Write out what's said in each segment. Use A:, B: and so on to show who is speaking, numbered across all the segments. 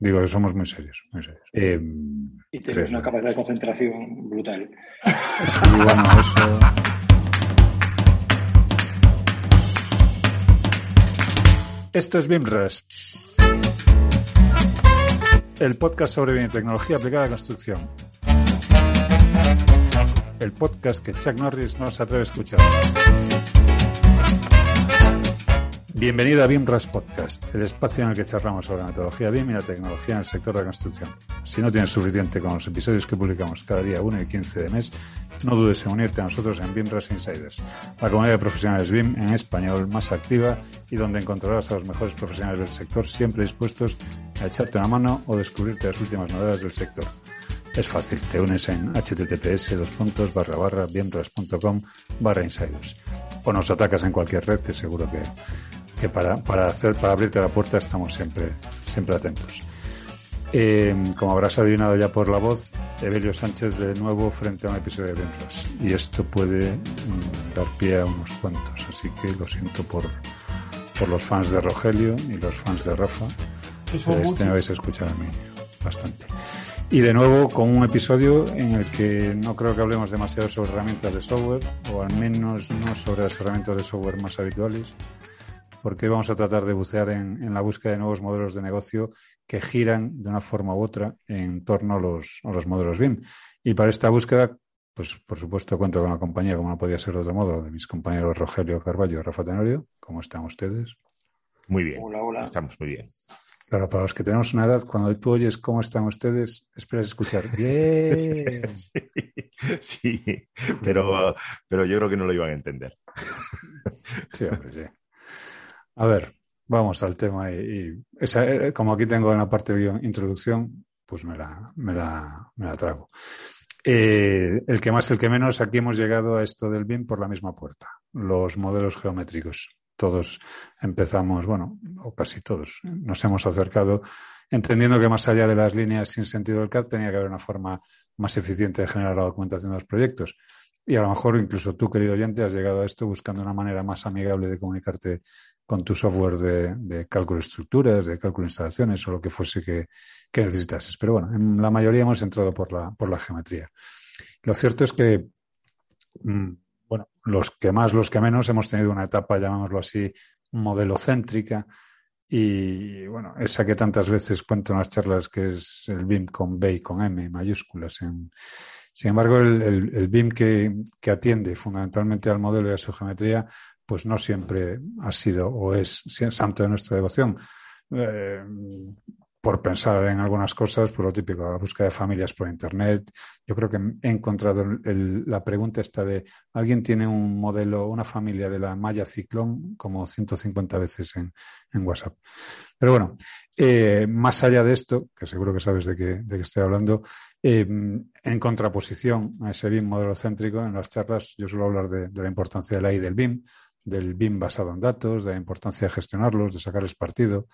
A: Digo que somos muy serios, muy serios. Eh,
B: y tienes una capacidad de concentración brutal.
A: Sí, bueno, eso... Esto es BIMRES, el podcast sobre biotecnología aplicada a la construcción. El podcast que Chuck Norris no se atreve a escuchar. Bienvenido a BIMRAS Podcast, el espacio en el que charlamos sobre la metodología BIM y la tecnología en el sector de la construcción. Si no tienes suficiente con los episodios que publicamos cada día 1 y 15 de mes, no dudes en unirte a nosotros en BIMRAS Insiders, la comunidad de profesionales BIM en español más activa y donde encontrarás a los mejores profesionales del sector siempre dispuestos a echarte una mano o descubrirte las últimas novedades del sector. Es fácil, te unes en https barra barra barra insiders o nos atacas en cualquier red que seguro que que para, para, hacer, para abrirte la puerta estamos siempre, siempre atentos. Eh, como habrás adivinado ya por la voz, Evelio Sánchez de nuevo frente a un episodio de Ventas. Y esto puede mm, dar pie a unos cuantos, así que lo siento por, por los fans de Rogelio y los fans de Rafa. Este me vais a escuchar a mí bastante. Y de nuevo con un episodio en el que no creo que hablemos demasiado sobre herramientas de software, o al menos no sobre las herramientas de software más habituales, porque vamos a tratar de bucear en, la búsqueda de nuevos modelos de negocio que giran de una forma u otra en torno a los, a los modelos BIM. Y para esta búsqueda, pues por supuesto cuento con la compañía, como no podía ser de otro modo, de mis compañeros Rogelio Carballo y Rafa Tenorio. ¿Cómo están ustedes?
C: Muy bien.
B: Hola, hola.
C: Estamos muy bien.
A: Claro, para los que tenemos una edad, cuando tú oyes cómo están ustedes, esperas escuchar bien.
C: sí, pero, pero yo creo que no lo iban a entender.
A: sí, hombre, sí. A ver, vamos al tema y, eh, como aquí tengo en la parte de introducción, pues me la, me la, me la trago. Eh, el que más, el que menos, aquí hemos llegado a esto del BIM por la misma puerta. Los modelos geométricos. Todos empezamos, bueno, o casi todos, nos hemos acercado entendiendo que más allá de las líneas sin sentido del CAD tenía que haber una forma más eficiente de generar la documentación de los proyectos. Y a lo mejor incluso tú, querido oyente, has llegado a esto buscando una manera más amigable de comunicarte con tu software de, cálculo de estructuras, de cálculo de instalaciones o lo que fuese que, necesitases. Pero bueno, en la mayoría hemos entrado por la, por la geometría. Lo cierto es que, mm, bueno, los que más, los que menos, hemos tenido una etapa, llamémoslo así, modelocéntrica. Y bueno, esa que tantas veces cuento en las charlas que es el BIM con B y con M mayúsculas. sin embargo, el, BIM que, atiende fundamentalmente al modelo y a su geometría pues no siempre ha sido o es santo de nuestra devoción. Eh, por pensar en algunas cosas, por lo típico, la búsqueda de familias por Internet. Yo creo que he encontrado la pregunta esta de, ¿alguien tiene un modelo, una familia de la malla ciclón como 150 veces en, WhatsApp? Pero bueno, eh, más allá de esto, que seguro que sabes de qué, de estoy hablando, eh, en contraposición a ese BIM modelo céntrico, en las charlas yo suelo hablar de, de la importancia de la I del BIM, del BIM basado en datos, de la importancia de gestionarlos, de sacarles partido,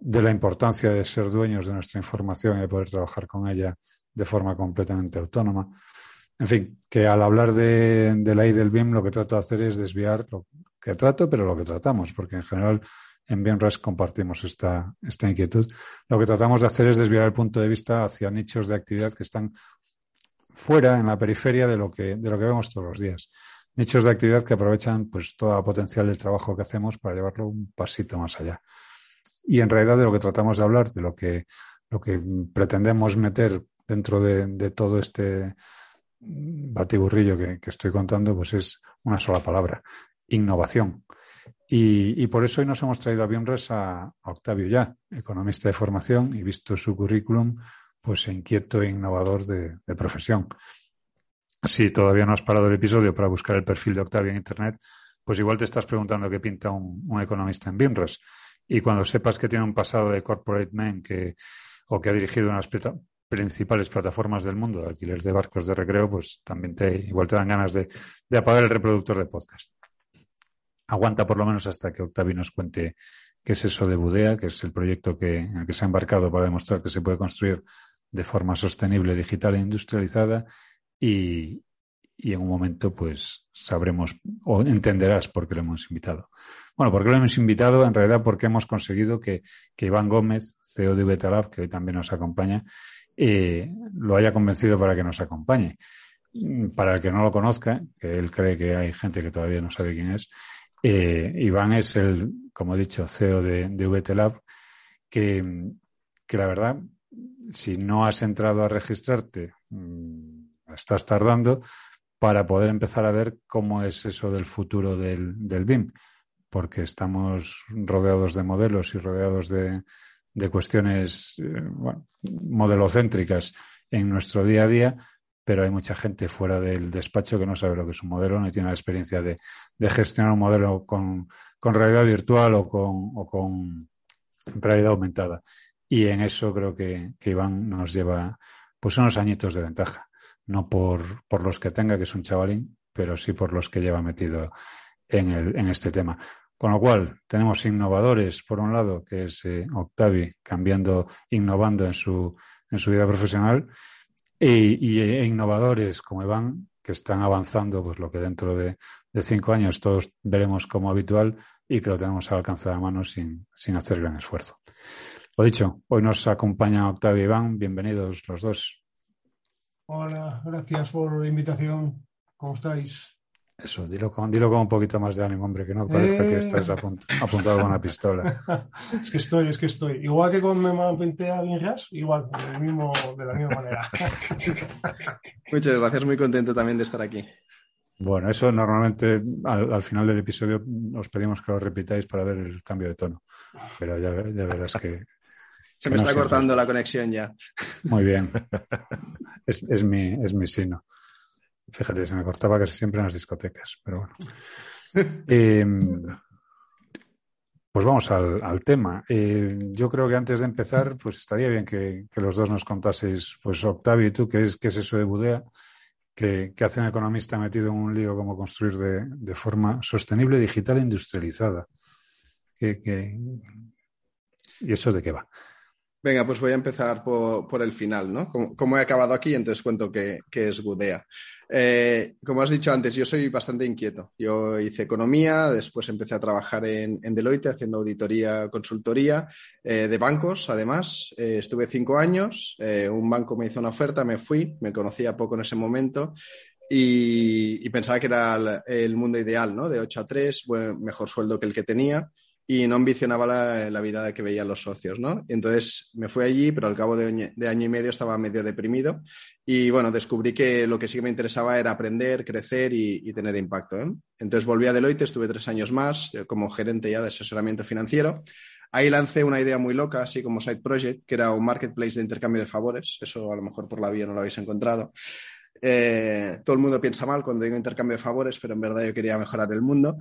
A: de la importancia de ser dueños de nuestra información y de poder trabajar con ella de forma completamente autónoma. En fin, que al hablar de, la I del BIM lo que trato de hacer es desviar lo que trato, pero lo que tratamos, porque en general en BIMRES compartimos esta, esta inquietud. Lo que tratamos de hacer es desviar el punto de vista hacia nichos de actividad que están fuera, en la periferia de lo que, de lo que vemos todos los días nichos de actividad que aprovechan pues todo el potencial del trabajo que hacemos para llevarlo un pasito más allá. Y en realidad de lo que tratamos de hablar, de lo que, lo que pretendemos meter dentro de, todo este batiburrillo que, estoy contando, pues es una sola palabra, innovación. Y, por eso hoy nos hemos traído a Bionres a, Octavio Ya, economista de formación y visto su currículum, pues inquieto e innovador de profesión si todavía no has parado el episodio para buscar el perfil de Octavio en Internet, pues igual te estás preguntando qué pinta un, economista en BIMRES. Y cuando sepas que tiene un pasado de corporate man que, o que ha dirigido unas principales plataformas del mundo de alquiler de barcos de recreo, pues también te, igual te dan ganas de, de apagar el reproductor de podcast. Aguanta por lo menos hasta que Octavi nos cuente qué es eso de Budea, que es el proyecto que, en el que se ha embarcado para demostrar que se puede construir de forma sostenible, digital e industrializada y, y en un momento pues sabremos o entenderás por qué lo hemos invitado. Bueno, ¿por qué lo hemos invitado? En realidad porque hemos conseguido que, Iván Gómez, CEO de Betalab, que hoy también nos acompaña, eh, lo haya convencido para que nos acompañe. Para el que no lo conozca, que él cree que hay gente que todavía no sabe quién es, eh, Iván es el, como he dicho, CEO de, de VTLab, que, que la verdad, si no has entrado a registrarte, mm, estás tardando, para poder empezar a ver cómo es eso del futuro del, del BIM, porque estamos rodeados de modelos y rodeados de, de cuestiones eh, modelocéntricas en nuestro día a día, pero hay mucha gente fuera del despacho que no sabe lo que es un modelo, no tiene la experiencia de, de gestionar un modelo con, con realidad virtual o con, o con realidad aumentada. Y en eso creo que, que Iván nos lleva pues unos añitos de ventaja no por, por los que tenga, que es un chavalín, pero sí por los que lleva metido en, el, en este tema. Con lo cual, tenemos innovadores, por un lado, que es eh, Octavi, cambiando, innovando en su, en su vida profesional, y, e innovadores como Iván, que están avanzando, pues lo que dentro de, de, cinco años todos veremos como habitual y que lo tenemos al alcance de la mano sin, sin hacer gran esfuerzo. Lo dicho, hoy nos acompaña Octavio y Iván, bienvenidos los dos.
D: Hola, gracias por la invitación. ¿Cómo estáis?
A: Eso, dilo con, dilo con un poquito más de ánimo, hombre, que no parezca que eh. estás apuntado con una pistola.
D: es que estoy, es que estoy. Igual que con me pinté a Vinjas, igual, mismo, de la misma manera.
E: Muchas gracias, muy contento también de estar aquí.
A: Bueno, eso normalmente al, final del episodio os pedimos que lo repitáis para ver el cambio de tono. Pero ya, ya verás que,
E: se me está cortando la conexión ya.
A: Muy bien. Es, es, mi, es mi sino. Fíjate, se me cortaba casi siempre en las discotecas, pero bueno. Em, pues vamos al, tema. Eh, yo creo que antes de empezar, pues estaría bien que, los dos nos contaseis, pues Octavio y tú, qué es, qué es eso de Budea, que, hace un economista metido en un lío como construir de, de forma sostenible, digital e industrializada. ¿Y eso de qué va?
E: Venga, pues voy a empezar por, el final, ¿no? Como, he acabado aquí, entonces cuento que, es Budea. Eh, como has dicho antes, yo soy bastante inquieto. Yo hice economía, después empecé a trabajar en, Deloitte haciendo auditoría, consultoría eh, de bancos, además. Eh, estuve cinco años, un banco me hizo una oferta, me fui, me conocía poco en ese momento y, pensaba que era el, mundo ideal, ¿no? De 8 a 3, mejor sueldo que el que tenía y no ambicionaba la, vida que veían los socios, ¿no? Entonces me fui allí, pero al cabo de, año y medio estaba medio deprimido y bueno, descubrí que lo que sí que me interesaba era aprender, crecer y, tener impacto. ¿eh? Entonces volví a Deloitte, estuve tres años más eh, como gerente ya de asesoramiento financiero. Ahí lancé una idea muy loca, así como Side Project, que era un marketplace de intercambio de favores. Eso a lo mejor por la vía no lo habéis encontrado. Eh, todo el mundo piensa mal cuando digo intercambio de favores, pero en verdad yo quería mejorar el mundo.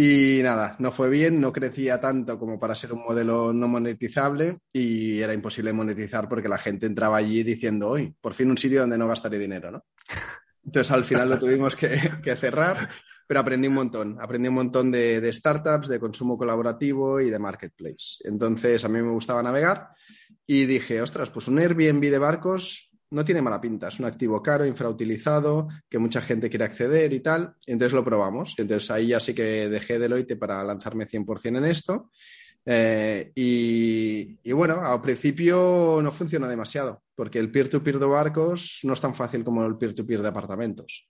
E: Y nada, no fue bien, no crecía tanto como para ser un modelo no monetizable y era imposible monetizar porque la gente entraba allí diciendo, hoy, por fin un sitio donde no gastaré dinero, ¿no? Entonces al final lo tuvimos que, cerrar, pero aprendí un montón. Aprendí un montón de, de, startups, de consumo colaborativo y de marketplace. Entonces a mí me gustaba navegar y dije, ostras, pues un Airbnb de barcos no tiene mala pinta, es un activo caro, infrautilizado, que mucha gente quiere acceder y tal. Entonces lo probamos. Entonces ahí ya sí que dejé Deloitte para lanzarme 100% en esto. Eh, y, bueno, al principio no funciona demasiado, porque el peer-to-peer -peer de barcos no es tan fácil como el peer-to-peer -peer de apartamentos.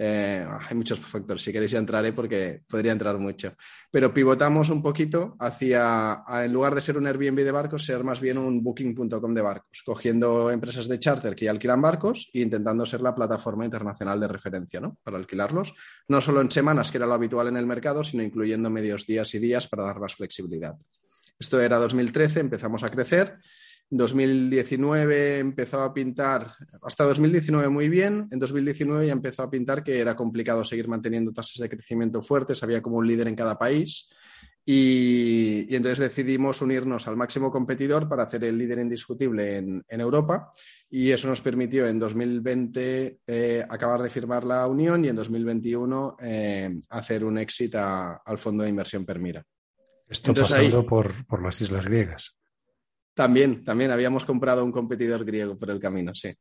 E: Eh, hay muchos factores, si queréis ya entraré porque podría entrar mucho. Pero pivotamos un poquito hacia, en lugar de ser un Airbnb de barcos, ser más bien un booking.com de barcos, cogiendo empresas de charter que alquilan barcos e intentando ser la plataforma internacional de referencia ¿no? para alquilarlos, no solo en semanas, que era lo habitual en el mercado, sino incluyendo medios días y días para dar más flexibilidad. Esto era 2013, empezamos a crecer 2019 empezó a pintar, hasta 2019 muy bien, en 2019 ya empezó a pintar que era complicado seguir manteniendo tasas de crecimiento fuertes, había como un líder en cada país Y, entonces decidimos unirnos al máximo competidor para hacer el líder indiscutible en, Europa y eso nos permitió en 2020 eh, acabar de firmar la unión y en 2021 eh, hacer un éxito al fondo de inversión Permira.
A: Esto pasando por, por las islas griegas.
E: También, también habíamos comprado un competidor griego por el camino, sí.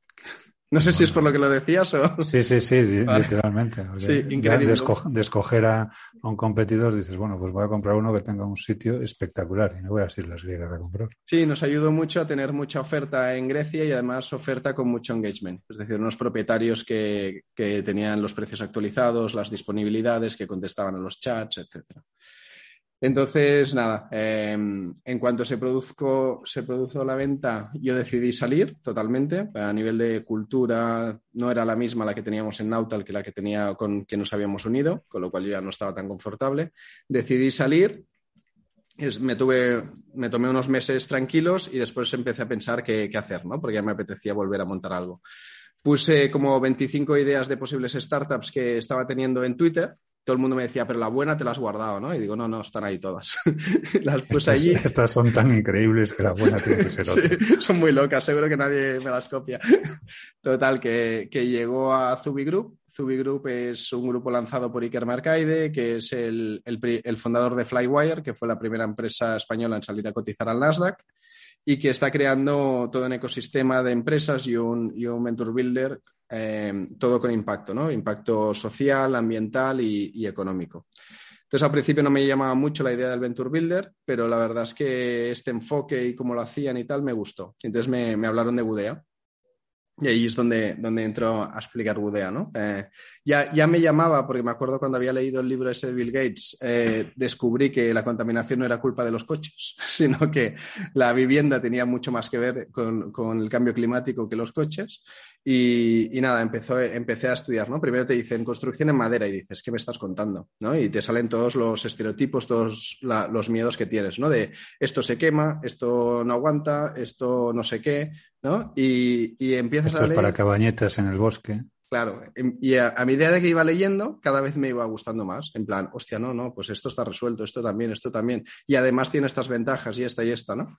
E: No sé si es por lo que lo decías o.
A: Sí, sí, sí, literalmente. Sí, increíble. De, escoger a, un competidor dices, bueno, pues voy a comprar uno que tenga un sitio espectacular y no voy a ir las griegas a comprar.
E: Sí, nos ayudó mucho a tener mucha oferta en Grecia y además oferta con mucho engagement. Es decir, unos propietarios que, que tenían los precios actualizados, las disponibilidades, que contestaban a los chats, etcétera. Entonces, nada, em, en cuanto se, produzco, se produjo la venta, yo decidí salir totalmente. A nivel de cultura, no era la misma la que teníamos en Nautal que la que tenía con que nos habíamos unido, con lo cual yo ya no estaba tan confortable. Decidí salir, me, tuve, me tomé unos meses tranquilos y después empecé a pensar qué, qué hacer, ¿no? porque ya me apetecía volver a montar algo. Puse como 25 ideas de posibles startups que estaba teniendo en Twitter todo el mundo me decía, pero la buena te la has guardado, ¿no? Y digo, no, no, están ahí todas.
A: las puse allí. Estas son tan increíbles que la buena tiene que ser otra.
E: son muy locas, seguro que nadie me las copia. Total, que, llegó a Zubi Group. Zubi Group es un grupo lanzado por Iker Marcaide, que es el, el fundador de Flywire, que fue la primera empresa española en salir a cotizar al Nasdaq y que está creando todo un ecosistema de empresas y un, y un Venture Builder, eh, todo con impacto, ¿no? Impacto social, ambiental y, económico. Entonces, al principio no me llamaba mucho la idea del Venture Builder, pero la verdad es que este enfoque y cómo lo hacían y tal me gustó. Entonces me, me hablaron de Budea y ahí es donde, donde entro a explicar Budea, ¿no? Eh, ya, ya me llamaba, porque me acuerdo cuando había leído el libro ese de Bill Gates, eh, descubrí que la contaminación no era culpa de los coches, sino que la vivienda tenía mucho más que ver con, con el cambio climático que los coches. Y, y, nada, empezó, empecé a estudiar, ¿no? Primero te dicen construcción en madera y dices, ¿qué me estás contando? ¿no? Y te salen todos los estereotipos, todos los miedos que tienes, ¿no? De esto se quema, esto no aguanta, esto no sé qué, ¿no? Y, y empiezas
A: Esto a leer... es para cabañetas en el bosque.
E: Claro, em, y a, medida de que iba leyendo, cada vez me iba gustando más. En plan, hostia, no, no, pues esto está resuelto, esto también, esto también. Y además tiene estas ventajas y esta y esta, ¿no?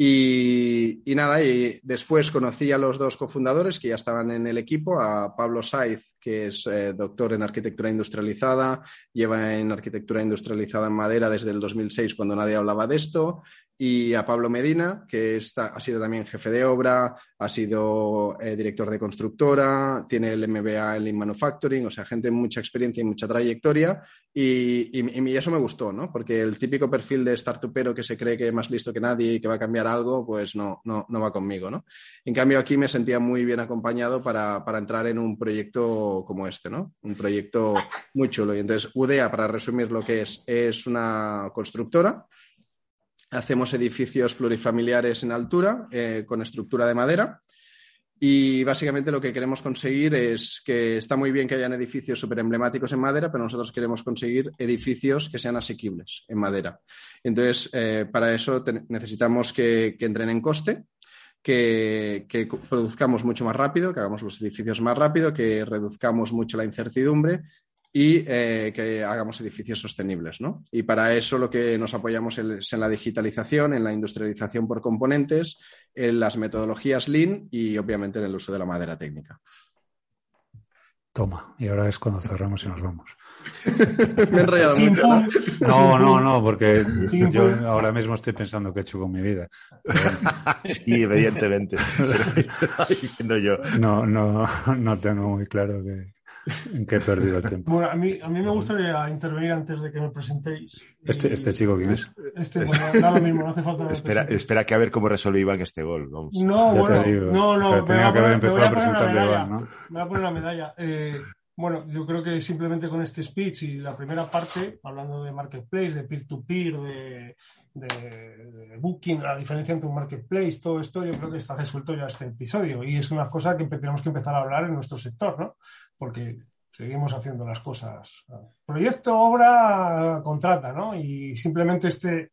E: Y, nada, y después conocí a los dos cofundadores que ya estaban en el equipo, a Pablo Saiz, que es eh, doctor en arquitectura industrializada, lleva en arquitectura industrializada en madera desde el 2006 cuando nadie hablaba de esto, y a Pablo Medina, que está, ha sido también jefe de obra, ha sido eh, director de constructora, tiene el MBA en Lean Manufacturing, o sea, gente mucha experiencia y mucha trayectoria. Y, y, eso me gustó, ¿no? Porque el típico perfil de startupero que se cree que es más listo que nadie y que va a cambiar algo, pues no, no, no va conmigo, ¿no? En cambio, aquí me sentía muy bien acompañado para, para entrar en un proyecto como este, ¿no? Un proyecto muy chulo. Y entonces, UDEA, para resumir lo que es, es una constructora Hacemos edificios plurifamiliares en altura eh, con estructura de madera. Y básicamente lo que queremos conseguir es que está muy bien que hayan edificios súper emblemáticos en madera, pero nosotros queremos conseguir edificios que sean asequibles en madera. Entonces, eh, para eso necesitamos que, entren en coste, que, que, produzcamos mucho más rápido, que hagamos los edificios más rápido, que reduzcamos mucho la incertidumbre y eh, que hagamos edificios sostenibles. ¿no? Y para eso lo que nos apoyamos es en la digitalización, en la industrialización por componentes, en las metodologías Lean y obviamente en el uso de la madera técnica.
A: Toma, y ahora es cuando cerramos y nos vamos.
E: Me he enrollado mucho.
A: ¿no? no, no, porque yo ahora mismo estoy pensando qué he hecho con mi vida.
C: Sí, evidentemente. yo.
A: No, no, no tengo muy claro que, ¿En qué he perdido el tiempo?
D: Bueno, a mí, a mí me gustaría intervenir antes de que me presentéis.
A: ¿Este, este chico quién es?
D: Este, bueno, da lo mismo, no hace falta.
C: espera, espera que a ver cómo resuelve Iván este gol.
D: Vamos. No, bueno, no, no.
A: tenía que haber empezado a, Iván, ¿no?
D: Me voy a poner la medalla. Eh, bueno, yo creo que simplemente con este speech y la primera parte, hablando de marketplace, de peer-to-peer, de, de, booking, la diferencia entre un marketplace, todo esto, yo creo que está resuelto ya este episodio. Y es una cosa que tenemos que empezar a hablar en nuestro sector, ¿no? Porque seguimos haciendo las cosas. Proyecto, obra, contrata, ¿no? Y simplemente este,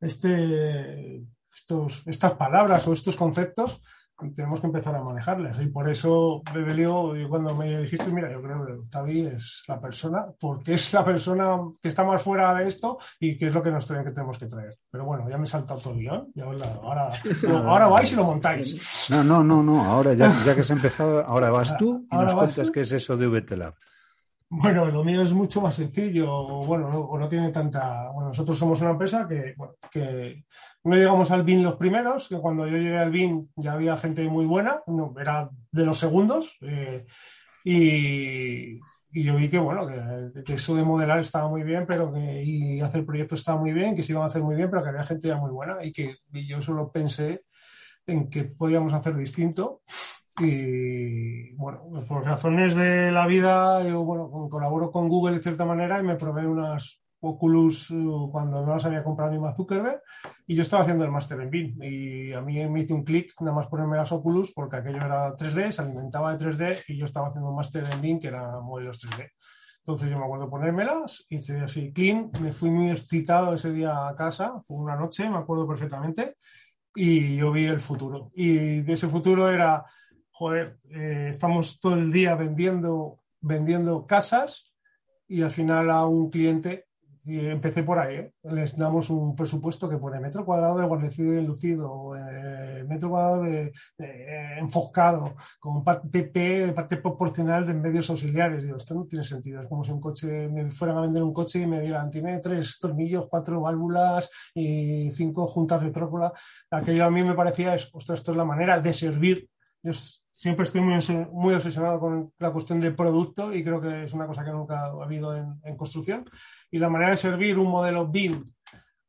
D: este, estos, estas palabras o estos conceptos tenemos que empezar a manejarlas. Y por eso, Bebelio, cuando me dijiste, mira, yo creo que Octavi es la persona, porque es la persona que está más fuera de esto y que es lo que nos que tenemos que traer. Pero bueno, ya me he saltado todo el guion y ahora, ahora, vais y lo montáis.
A: No, no, no, no. Ahora ya, ya que has empezado, ahora vas tú y nos cuentas qué es eso de VTLab.
D: Bueno, lo mío es mucho más sencillo, bueno, no, o no tiene tanta. Bueno, nosotros somos una empresa que, que no llegamos al BIN los primeros, que cuando yo llegué al BIN ya había gente muy buena, no, era de los segundos, eh, y, yo vi que, bueno, que, eso de modelar estaba muy bien, pero que y hacer proyectos estaba muy bien, que se iban a hacer muy bien, pero que había gente ya muy buena, y que yo solo pensé en que podíamos hacer distinto y bueno, por razones de la vida, yo bueno, colaboro con Google de cierta manera y me probé unas Oculus uh, cuando no las había comprado ni más Zuckerberg y yo estaba haciendo el máster en BIM y a mí me hice un clic nada más ponerme las Oculus porque aquello era 3D, se alimentaba de 3D y yo estaba haciendo un máster en BIM que era modelos 3D. Entonces yo me acuerdo ponérmelas, hice así clean, me fui muy excitado ese día a casa, fue una noche, me acuerdo perfectamente, y yo vi el futuro. Y ese futuro era joder, eh, estamos todo el día vendiendo, vendiendo casas y al final a un cliente, y empecé por ahí, ¿eh? les damos un presupuesto que pone metro cuadrado de guarnecido y eh, metro cuadrado de, enfocado, con PP de parte proporcional de medios auxiliares. Digo, esto no tiene sentido. Es como si un coche me fueran a vender un coche y me dieran, tiene tres tornillos, cuatro válvulas y cinco juntas retrócola. Aquello a mí me parecía, es, esto es la manera de servir. Yo siempre estoy muy, muy obsesionado con la cuestión del producto y creo que es una cosa que nunca ha habido en, construcción. Y la manera de servir un modelo BIM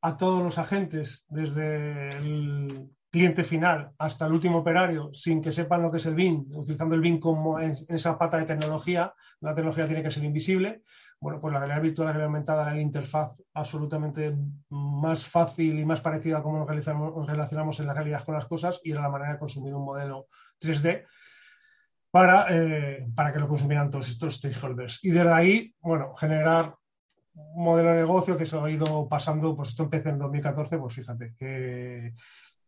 D: a todos los agentes, desde el cliente final hasta el último operario, sin que sepan lo que es el BIM, utilizando el BIM como en, esa pata de tecnología, la tecnología tiene que ser invisible. Bueno, pues la realidad virtual, la realidad aumentada, la interfaz absolutamente más fácil y más parecida a cómo nos relacionamos en la realidad con las cosas y era la manera de consumir un modelo 3D para, eh, para que lo consumieran todos estos stakeholders. Y desde ahí, bueno, generar un modelo de negocio que se ha ido pasando, pues esto empecé en 2014, pues fíjate.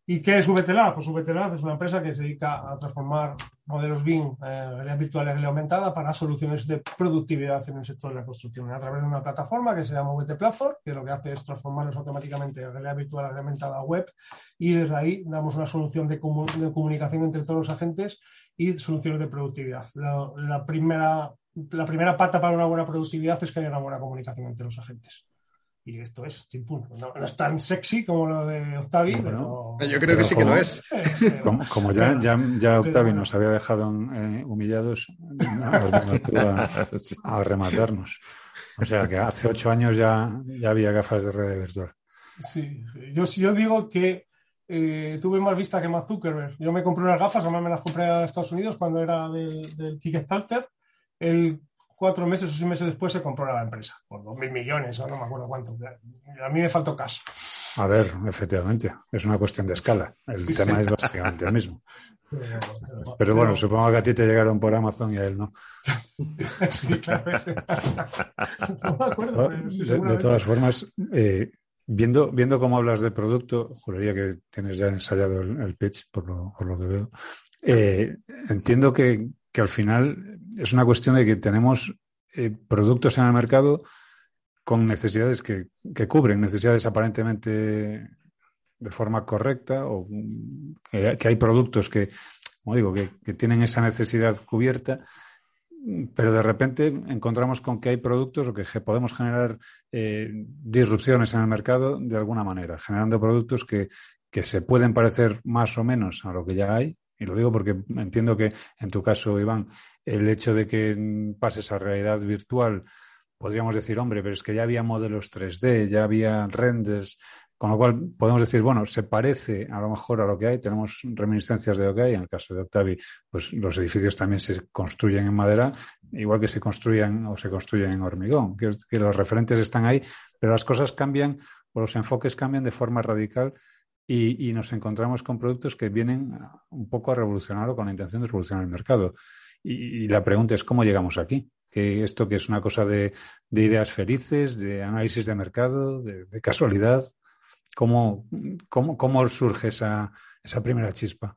D: ¿Y qué es VTLab? Pues VTLab es una empresa que se dedica a transformar modelos BIM, eh, realidad virtual y realidad aumentada, para soluciones de productividad en el sector de la construcción, a través de una plataforma que se llama VT Platform, que lo que hace es transformarlos automáticamente en realidad virtual y realidad aumentada web, y desde ahí damos una solución de, comunicación entre todos los agentes y soluciones de productividad. La, primera, la primera pata para una buena productividad es que haya una buena comunicación entre los agentes. Y esto es, no, es tan sexy como lo de Octavi, pero...
E: Yo creo que sí que lo es.
A: Como, ya, ya, ya Octavi nos había dejado eh, humillados, a, rematarnos. O sea que hace ocho años ya, ya había gafas de red virtual.
D: Sí, yo, yo digo que eh, tuve más vista que más Zuckerberg. Yo me compré unas gafas, además me las compré a Estados Unidos cuando era del, del Kickstarter. El cuatro meses o seis meses después se compró la empresa por dos mil millones o no me acuerdo cuánto. A mí me faltó caso.
A: A ver, efectivamente, es una cuestión de escala. El tema es básicamente el mismo. Pero, bueno, supongo que a ti te llegaron por Amazon y a él no. sí, claro. no me acuerdo. De, todas formas, eh, viendo, viendo cómo hablas de producto, juraría que tienes ya ensayado el, pitch, por lo, por lo, que veo. Eh, entiendo que, que al final es una cuestión de que tenemos eh, productos en el mercado con necesidades que, cubren necesidades aparentemente de forma correcta o que, hay productos que, como digo, que, tienen esa necesidad cubierta, pero de repente encontramos con que hay productos o que podemos generar eh, disrupciones en el mercado de alguna manera, generando productos que, que se pueden parecer más o menos a lo que ya hay, y lo digo porque entiendo que en tu caso, Iván, el hecho de que pases a realidad virtual, podríamos decir, hombre, pero es que ya había modelos 3D, ya había renders, con lo cual podemos decir, bueno, se parece a lo mejor a lo que hay, tenemos reminiscencias de lo que hay. En el caso de Octavi, pues los edificios también se construyen en madera, igual que se construyen o se construyen en hormigón, que, los referentes están ahí, pero las cosas cambian o los enfoques cambian de forma radical y, nos encontramos con productos que vienen un poco a revolucionar o con la intención de revolucionar el mercado. Y, la pregunta es, ¿cómo llegamos aquí? Que esto que es una cosa de, ideas felices, de análisis de mercado, de, casualidad, ¿cómo, cómo, cómo surge esa, esa primera chispa?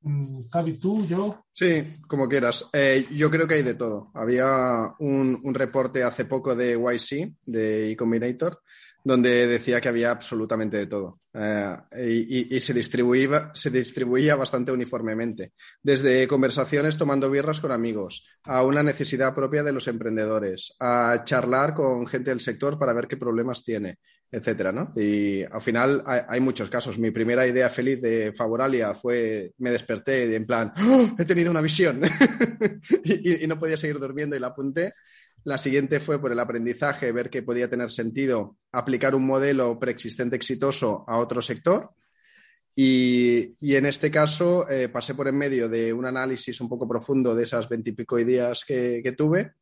D: Mm, Javi, tú, yo.
E: Sí, como quieras. Eh, yo creo que hay de todo. Había un, un reporte hace poco de YC, de eCombinator, donde decía que había absolutamente de todo. Eh, y, y, se, distribuía, se distribuía bastante uniformemente. Desde conversaciones tomando birras con amigos, a una necesidad propia de los emprendedores, a charlar con gente del sector para ver qué problemas tiene, etcétera, ¿no? Y al final hay, muchos casos. Mi primera idea feliz de Favoralia fue, me desperté en plan, ¡Oh! he tenido una visión y, y, no podía seguir durmiendo y la apunté. La siguiente fue por el aprendizaje, ver que podía tener sentido aplicar un modelo preexistente exitoso a otro sector. Y, y en este caso eh, pasé por en medio de un análisis un poco profundo de esas veintipico ideas que, que tuve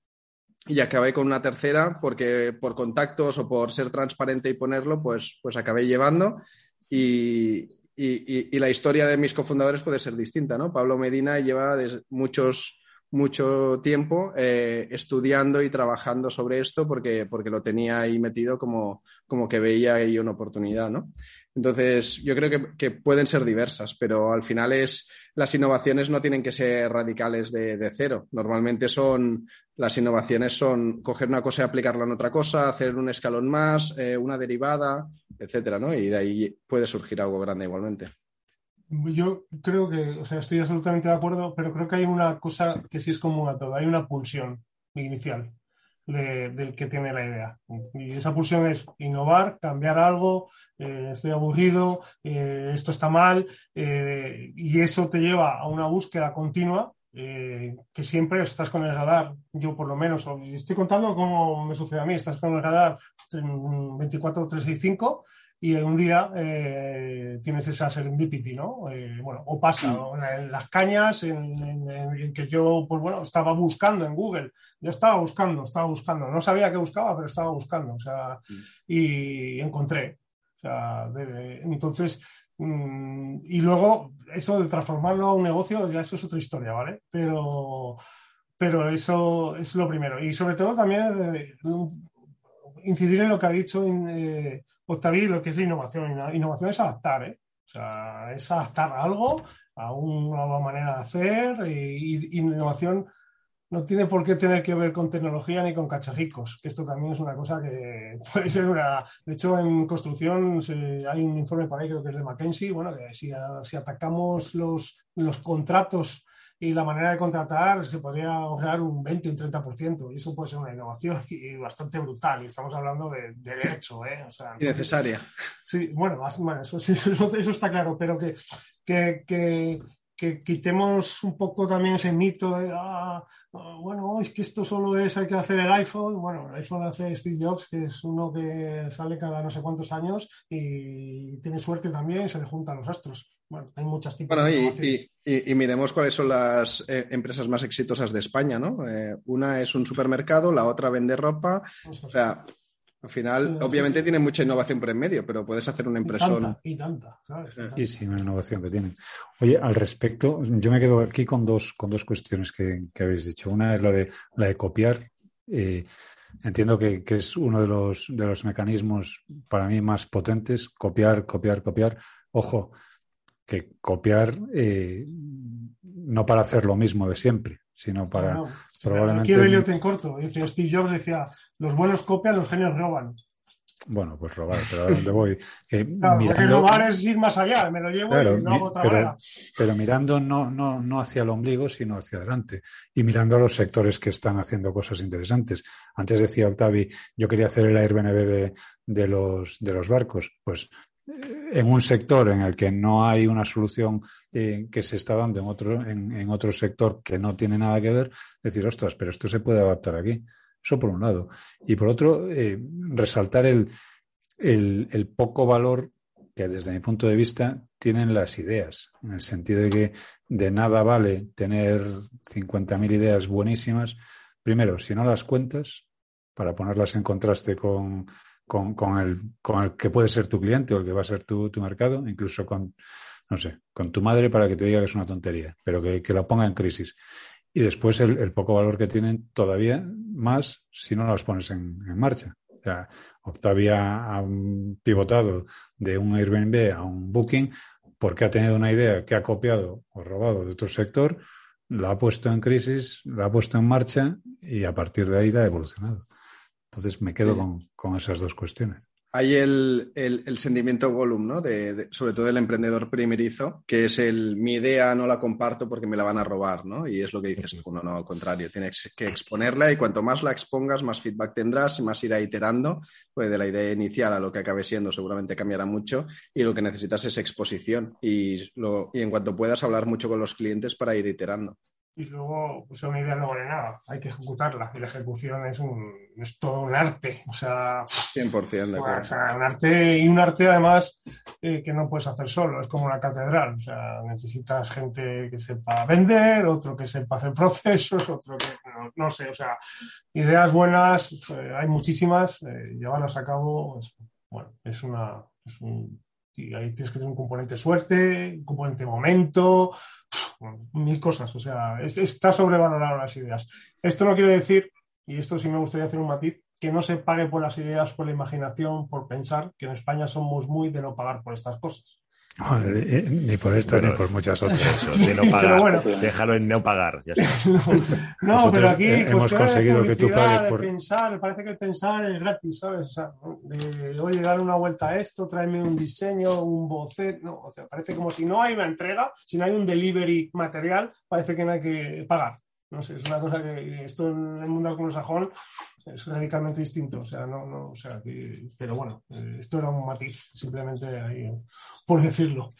E: y acabé con una tercera porque por contactos o por ser transparente y ponerlo, pues, pues acabé llevando. Y, y, y, la historia de mis cofundadores puede ser distinta, ¿no? Pablo Medina lleva muchos, mucho tiempo eh, estudiando y trabajando sobre esto porque, porque lo tenía ahí metido como, como que veía ahí una oportunidad, ¿no? Entonces, yo creo que, pueden ser diversas, pero al final es las innovaciones no tienen que ser radicales de, de, cero. Normalmente son las innovaciones son coger una cosa y aplicarla en otra cosa, hacer un escalón más, eh, una derivada, etcétera, ¿no? Y de ahí puede surgir algo grande igualmente.
D: Yo creo que, o sea, estoy absolutamente de acuerdo, pero creo que hay una cosa que sí es común a todo. Hay una pulsión inicial de, del que tiene la idea. Y esa pulsión es innovar, cambiar algo, eh, estoy aburrido, eh, esto está mal, eh, y eso te lleva a una búsqueda continua. Que siempre estás con el radar, yo por lo menos, estoy contando cómo me sucede a mí, estás con el radar 24-365 y un día eh, tienes esa serendipity, ¿no? Eh, bueno, o pasa ¿no? en las cañas en, en, en, que yo, pues bueno, estaba buscando en Google, yo estaba buscando, estaba buscando, no sabía qué buscaba, pero estaba buscando, o sea, y encontré. O sea, de, de, entonces, mmm, y luego eso de transformarlo a un negocio, ya eso es otra historia, ¿vale? Pero, pero eso es lo primero. Y sobre todo también eh, incidir en lo que ha dicho eh, Octavio, lo que es la innovación. Innovación es adaptar, ¿eh? O sea, es adaptar algo a una nueva manera de hacer y, y, innovación no tiene por qué tener que ver con tecnología ni con cachajicos, que esto también es una cosa que puede ser una... De hecho, en construcción se, hay un informe por ahí, creo que es de McKinsey, bueno, que si, si atacamos los, los contratos y la manera de contratar se podría ahorrar un 20, un 30%, y eso puede ser una innovación y bastante brutal, y estamos hablando de, de derecho, ¿eh? O sea,
E: y necesaria.
D: Sí, bueno, bueno eso, eso, eso, está claro, pero que, que, que, que, quitemos un poco también ese mito de, ah, bueno, es que esto solo es, hay que hacer el iPhone. Bueno, el iPhone hace Steve Jobs, que es uno que sale cada no sé cuántos años y tiene suerte también se le juntan los astros. Bueno, hay muchas tipos
E: bueno,
D: de
E: y, y, y, miremos cuáles son las eh, empresas más exitosas de España, ¿no? Eh, una es un supermercado, la otra vende ropa. O sea, al final, sí, obviamente sí, sí. tiene mucha innovación por en medio, pero puedes hacer una impresión.
D: Y tanta, ¿sabes?
A: Muchísima innovación que tienen. Oye, al respecto, yo me quedo aquí con dos, con dos cuestiones que, que habéis dicho. Una es la de, la de copiar. Eh, entiendo que, que, es uno de los, de los mecanismos para mí más potentes. Copiar, copiar, copiar. Ojo, que copiar eh, no para hacer lo mismo de siempre, sino para no, no.
D: probablemente. Aquí Elliot en corto, dice Steve Jobs decía, los buenos copian, los genios roban.
A: Bueno, pues robar, pero a dónde voy.
D: Eh, claro, mirando... robar es ir más allá, me lo llevo claro, y no hago otra
A: pero, pero mirando no, no, no hacia el ombligo, sino hacia adelante. Y mirando a los sectores que están haciendo cosas interesantes. Antes decía Octavi, yo quería hacer el Airbnb de, de, los, de los barcos. Pues en un sector en el que no hay una solución eh, que se está dando en otro, en, otro sector que no tiene nada que ver, decir, ostras, pero esto se puede adaptar aquí. Eso por un lado. Y por otro, eh, resaltar el, el, el, poco valor que desde mi punto de vista tienen las ideas, en el sentido de que de nada vale tener 50.000 ideas buenísimas. Primero, si no las cuentas, para ponerlas en contraste con, con, con, el, con el que puede ser tu cliente o el que va a ser tu, mercado, incluso con, no sé, con tu madre para que te diga que es una tontería, pero que, que la ponga en crisis. Y después el, poco valor que tienen todavía más si no las pones en, marcha. O sea, Octavia ha pivotado de un Airbnb a un Booking porque ha tenido una idea que ha copiado o robado de otro sector, la ha puesto en crisis, la ha puesto en marcha y a partir de ahí ha evolucionado. Entonces me quedo con, con esas dos cuestiones.
E: Hay el, el, sentimiento Gollum, ¿no? De, sobre todo del emprendedor primerizo, que es el mi idea no la comparto porque me la van a robar, ¿no? Y es lo que dices tú, no, no, al contrario, tienes que exponerla y cuanto más la expongas, más feedback tendrás y más irá iterando, pues de la idea inicial a lo que acabe siendo seguramente cambiará mucho y lo que necesitas es exposición y, lo, y en cuanto puedas hablar mucho con los clientes para ir iterando
D: y luego pues una idea no vale nada, hay que ejecutarla y la ejecución es, un, es todo un arte, o sea,
E: 100% de acuerdo.
D: O sea, un arte y un arte además eh, que no puedes hacer solo, es como una catedral, o sea, necesitas gente que sepa vender, otro que sepa hacer procesos, otro que no, sé, o sea, ideas buenas, eh, hay muchísimas, eh, llevarlas a cabo, es, bueno, es una, es un y ahí tienes que tener un componente suerte, un componente momento, mil cosas. O sea, está sobrevalorado las ideas. Esto no quiere decir, y esto sí me gustaría hacer un matiz, que no se pague por las ideas, por la imaginación, por pensar, que en España somos muy de no pagar por estas cosas.
A: Eh, ni por esto ni por muchas otras.
C: de no pagar. Déjalo en no pagar.
D: no, pero aquí hemos conseguido que tú pagues por pensar. Parece que el pensar es gratis, ¿sabes? O sea, de oye, dar una vuelta a esto, tráeme un diseño, un boceto. No, o sea, parece como si no hay una entrega, si no hay un delivery material, parece que no hay que pagar. No sé, es una cosa que esto en el mundo anglosajón es radicalmente distinto. O sea, no, no, o sea, que, pero bueno, eh, esto era un matiz, simplemente ahí, por decirlo.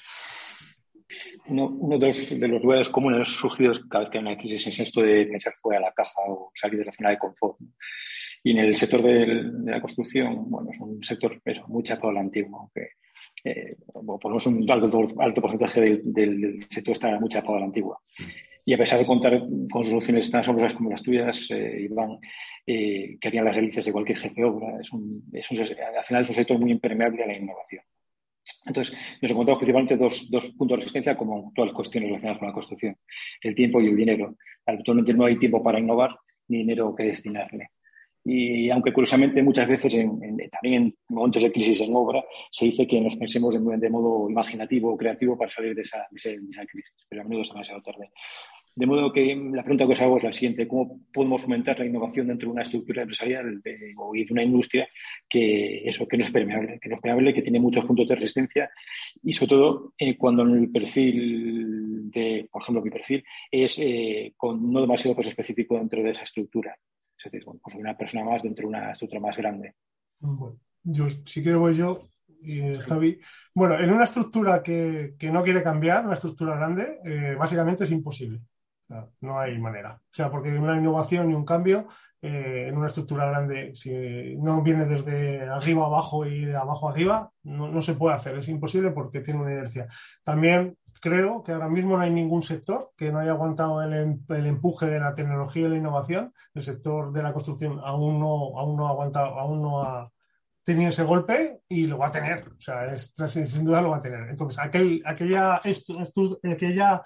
B: uno de los, de los lugares comunes surgidos cada vez que hay una crisis es esto de pensar fuera de la caja o salir de la zona de confort. Y en el sector de, la construcción, bueno, es un sector eso, muy chapado al antiguo, que eh, por lo menos un alto, alto porcentaje del, del, sector está muy chapado a la antigua. Y a pesar de contar con soluciones tan asombrosas como las tuyas, eh, Iván, eh, que harían las hélices de cualquier jefe de obra, es un, es un, al final es un sector muy impermeable a la innovación. Entonces, nos encontramos principalmente dos, dos puntos de resistencia, como todas las cuestiones relacionadas con la construcción, el tiempo y el dinero. Actualmente no hay tiempo para innovar ni dinero que destinarle. Y aunque curiosamente muchas veces también en momentos de crisis en obra se dice que nos pensemos de, modo imaginativo o creativo para salir de esa, de esa, crisis, pero a menudo es demasiado tarde. De modo que la pregunta que os hago es la siguiente, ¿cómo podemos fomentar la innovación dentro de una estructura empresarial de, o de una industria que, eso, que no es permeable, que no es permeable, que tiene muchos puntos de resistencia y sobre todo eh, cuando el perfil de, por ejemplo, mi perfil es eh, con no demasiado peso específico dentro de esa estructura? Es decir, pues una persona más dentro de una estructura más grande.
D: Bueno, yo, si quiero voy yo, y Javi. Bueno, en una estructura que, no quiere cambiar, una estructura grande, eh, básicamente es imposible. no hay manera. O sea, porque una innovación y un cambio eh, en una estructura grande, si no viene desde arriba abajo y de abajo arriba, no, no se puede hacer. Es imposible porque tiene una inercia. También creo que ahora mismo no hay ningún sector que no haya aguantado el, el, empuje de la tecnología y la innovación. El sector de la construcción aún no, aún no ha aguantado, aún no ha tenido ese golpe y lo va a tener. O sea, sin duda lo va a tener. Entonces, aquel, aquella, esto, aquella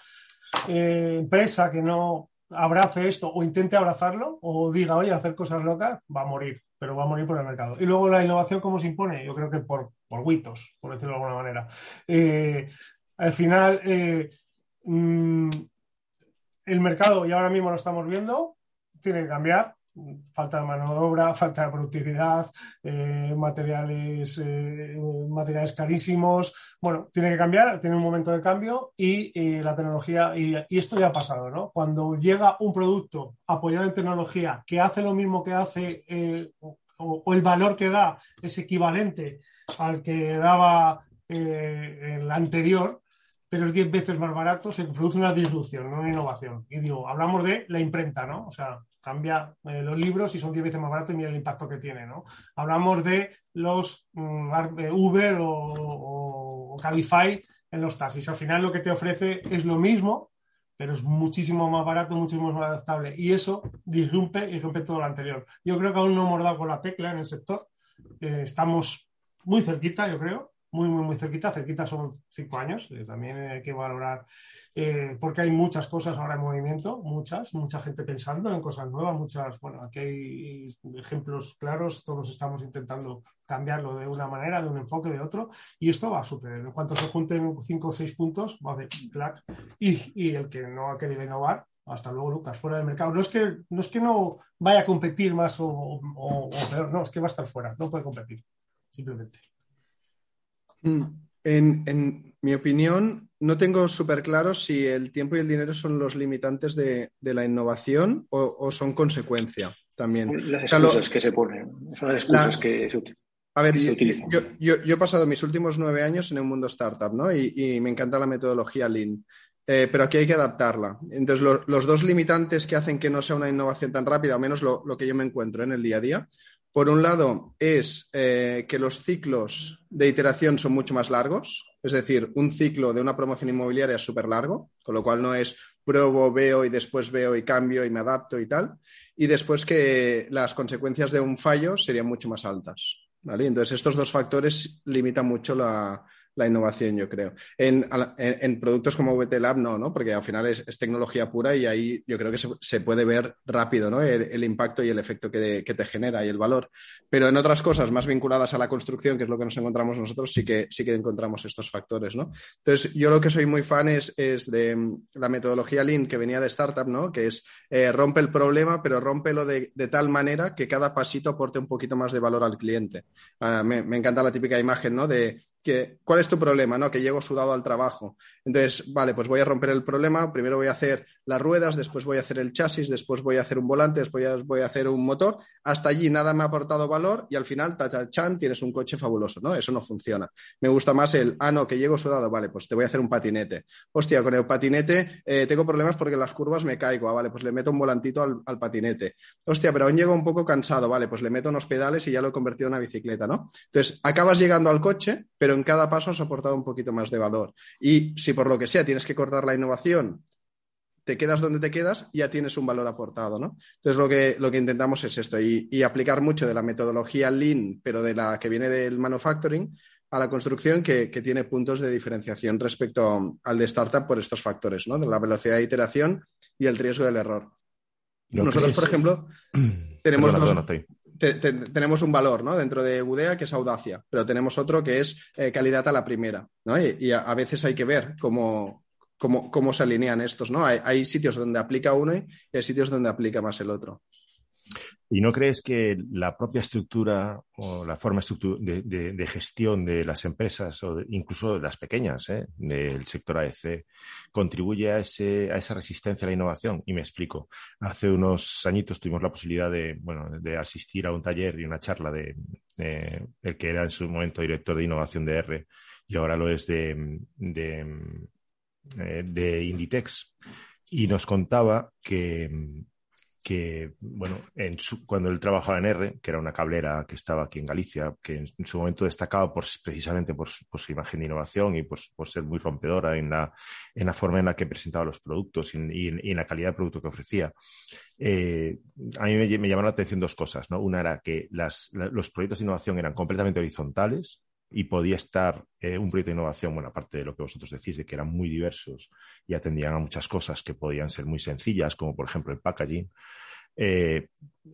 D: eh, empresa que no abrace esto o intente abrazarlo o diga, oye, hacer cosas locas, va a morir, pero va a morir por el mercado. Y luego la innovación, ¿cómo se impone? Yo creo que por, por huitos, por decirlo de alguna manera. Eh, al final, eh, mm, el mercado, y ahora mismo lo estamos viendo, tiene que cambiar. Falta de mano de obra, falta de productividad, eh, materiales, eh, materiales carísimos. Bueno, tiene que cambiar, tiene un momento de cambio y la tecnología, y, esto ya ha pasado, ¿no? Cuando llega un producto apoyado en tecnología que hace lo mismo que hace o, el valor que da es equivalente al que daba el anterior, pero es 10 veces más barato, se produce una disrupción, no una innovación. Y digo, hablamos de la imprenta, ¿no? O sea, cambia eh, los libros y son 10 veces más baratos y mira el impacto que tiene, ¿no? Hablamos de los mm, eh, Uber o, Cabify en los taxis. Al final lo que te ofrece es lo mismo, pero es muchísimo más barato, muchísimo más adaptable. Y eso disrumpe y rompe todo lo anterior. Yo creo que aún no hemos dado con la tecla en el sector. Eh, estamos muy cerquita, yo creo muy, muy, muy cerquita. Cerquita son cinco años, eh, también hay que valorar, eh, porque hay muchas cosas ahora en movimiento, muchas, mucha gente pensando en cosas nuevas, muchas, bueno, aquí hay ejemplos claros, todos estamos intentando cambiarlo de una manera, de un enfoque, de otro, y esto va a suceder. En cuanto se junten cinco o seis puntos, va a hacer clac, y, y el que no ha querido innovar, hasta luego, Lucas, fuera del mercado. No es que no, es que no vaya a competir más o, peor, no, es que va a estar fuera, no puede competir, simplemente.
E: Mm, en, en mi opinión, no tengo súper claro si el tiempo y el dinero son los limitantes de, de la innovación o, o, son consecuencia también.
B: Las excusas o sea, que se ponen, son las excusas la, que se utilizan.
E: A ver, yo, yo, yo, yo, he pasado mis últimos nueve años en el mundo startup, ¿no? Y, y me encanta la metodología Lean. Eh, pero aquí hay que adaptarla. Entonces, lo, los dos limitantes que hacen que no sea una innovación tan rápida, al menos lo, lo que yo me encuentro en el día a día, por un lado es eh, que los ciclos de iteración son mucho más largos, es decir, un ciclo de una promoción inmobiliaria es súper largo, con lo cual no es pruebo, veo y después veo y cambio y me adapto y tal, y después que las consecuencias de un fallo serían mucho más altas. ¿vale? Entonces, estos dos factores limitan mucho la, la innovación, yo creo. En, en, productos como VT Lab no, ¿no? Porque al final es, tecnología pura y ahí yo creo que se, puede ver rápido, ¿no? El, el, impacto y el efecto que, te genera y el valor. Pero en otras cosas más vinculadas a la construcción, que es lo que nos encontramos nosotros, sí que, sí que encontramos estos factores, ¿no? Entonces, yo lo que soy muy fan es, es de mm, la metodología Lean que venía de Startup, ¿no? Que es eh, rompe el problema, pero rómpelo de, de, tal manera que cada pasito aporte un poquito más de valor al cliente. Uh, me, me encanta la típica imagen, ¿no? De ¿cuál es tu problema? ¿no? Que llego sudado al trabajo. Entonces, vale, pues voy a romper el problema. Primero voy a hacer las ruedas, después voy a hacer el chasis, después voy a hacer un volante, después voy a hacer un motor. Hasta allí nada me ha aportado valor y al final, chan, tienes un coche fabuloso, ¿no? Eso no funciona. Me gusta más el, ah, no, que llego sudado, vale, pues te voy a hacer un patinete. Hostia, con el patinete eh, tengo problemas porque las curvas me caigo. Ah, vale, pues le meto un volantito al, al, patinete. Hostia, pero aún llego un poco cansado, vale, pues le meto unos pedales y ya lo he convertido en una bicicleta, ¿no? Entonces, acabas llegando al coche, pero en cada paso has aportado un poquito más de valor. Y si por lo que sea tienes que cortar la innovación, te quedas donde te quedas, ya tienes un valor aportado, ¿no? Entonces lo que, lo que intentamos es esto y, y, aplicar mucho de la metodología Lean, pero de la que viene del manufacturing, a la construcción que, que tiene puntos de diferenciación respecto al de startup por estos factores, ¿no? De la velocidad de iteración y el riesgo del error. Nosotros, por ejemplo, tenemos
C: Perdona,
E: dos, te, te, tenemos un valor ¿no? dentro de Udea que es audacia, pero tenemos otro que es eh, calidad a la primera. ¿no? Y, y a, a, veces hay que ver cómo, cómo, cómo se alinean estos. ¿no? Hay, hay, sitios donde aplica uno y hay sitios donde aplica más el otro.
C: ¿Y no crees que la propia estructura o la forma de, gestión de las empresas o incluso de las pequeñas ¿eh? del sector AEC contribuye a, ese, a esa resistencia a la innovación? Y me explico. Hace unos añitos tuvimos la posibilidad de, bueno, de asistir a un taller y una charla de, de el que era en su momento director de innovación de R y ahora lo es de, de, eh, de Inditex. Y nos contaba que que, bueno, en su, cuando él trabajaba en R, que era una cablera que estaba aquí en Galicia, que en, su momento destacaba por, precisamente por, su imagen de innovación y por, por, ser muy rompedora en la, en la forma en la que presentaba los productos y, en la calidad de producto que ofrecía. Eh, a mí me, llamaron la atención dos cosas, ¿no? Una era que las, la, los proyectos de innovación eran completamente horizontales, y podía estar eh, un proyecto de innovación, bueno, aparte de lo que vosotros decís, de que eran muy diversos y atendían a muchas cosas que podían ser muy sencillas, como por ejemplo el packaging. Eh,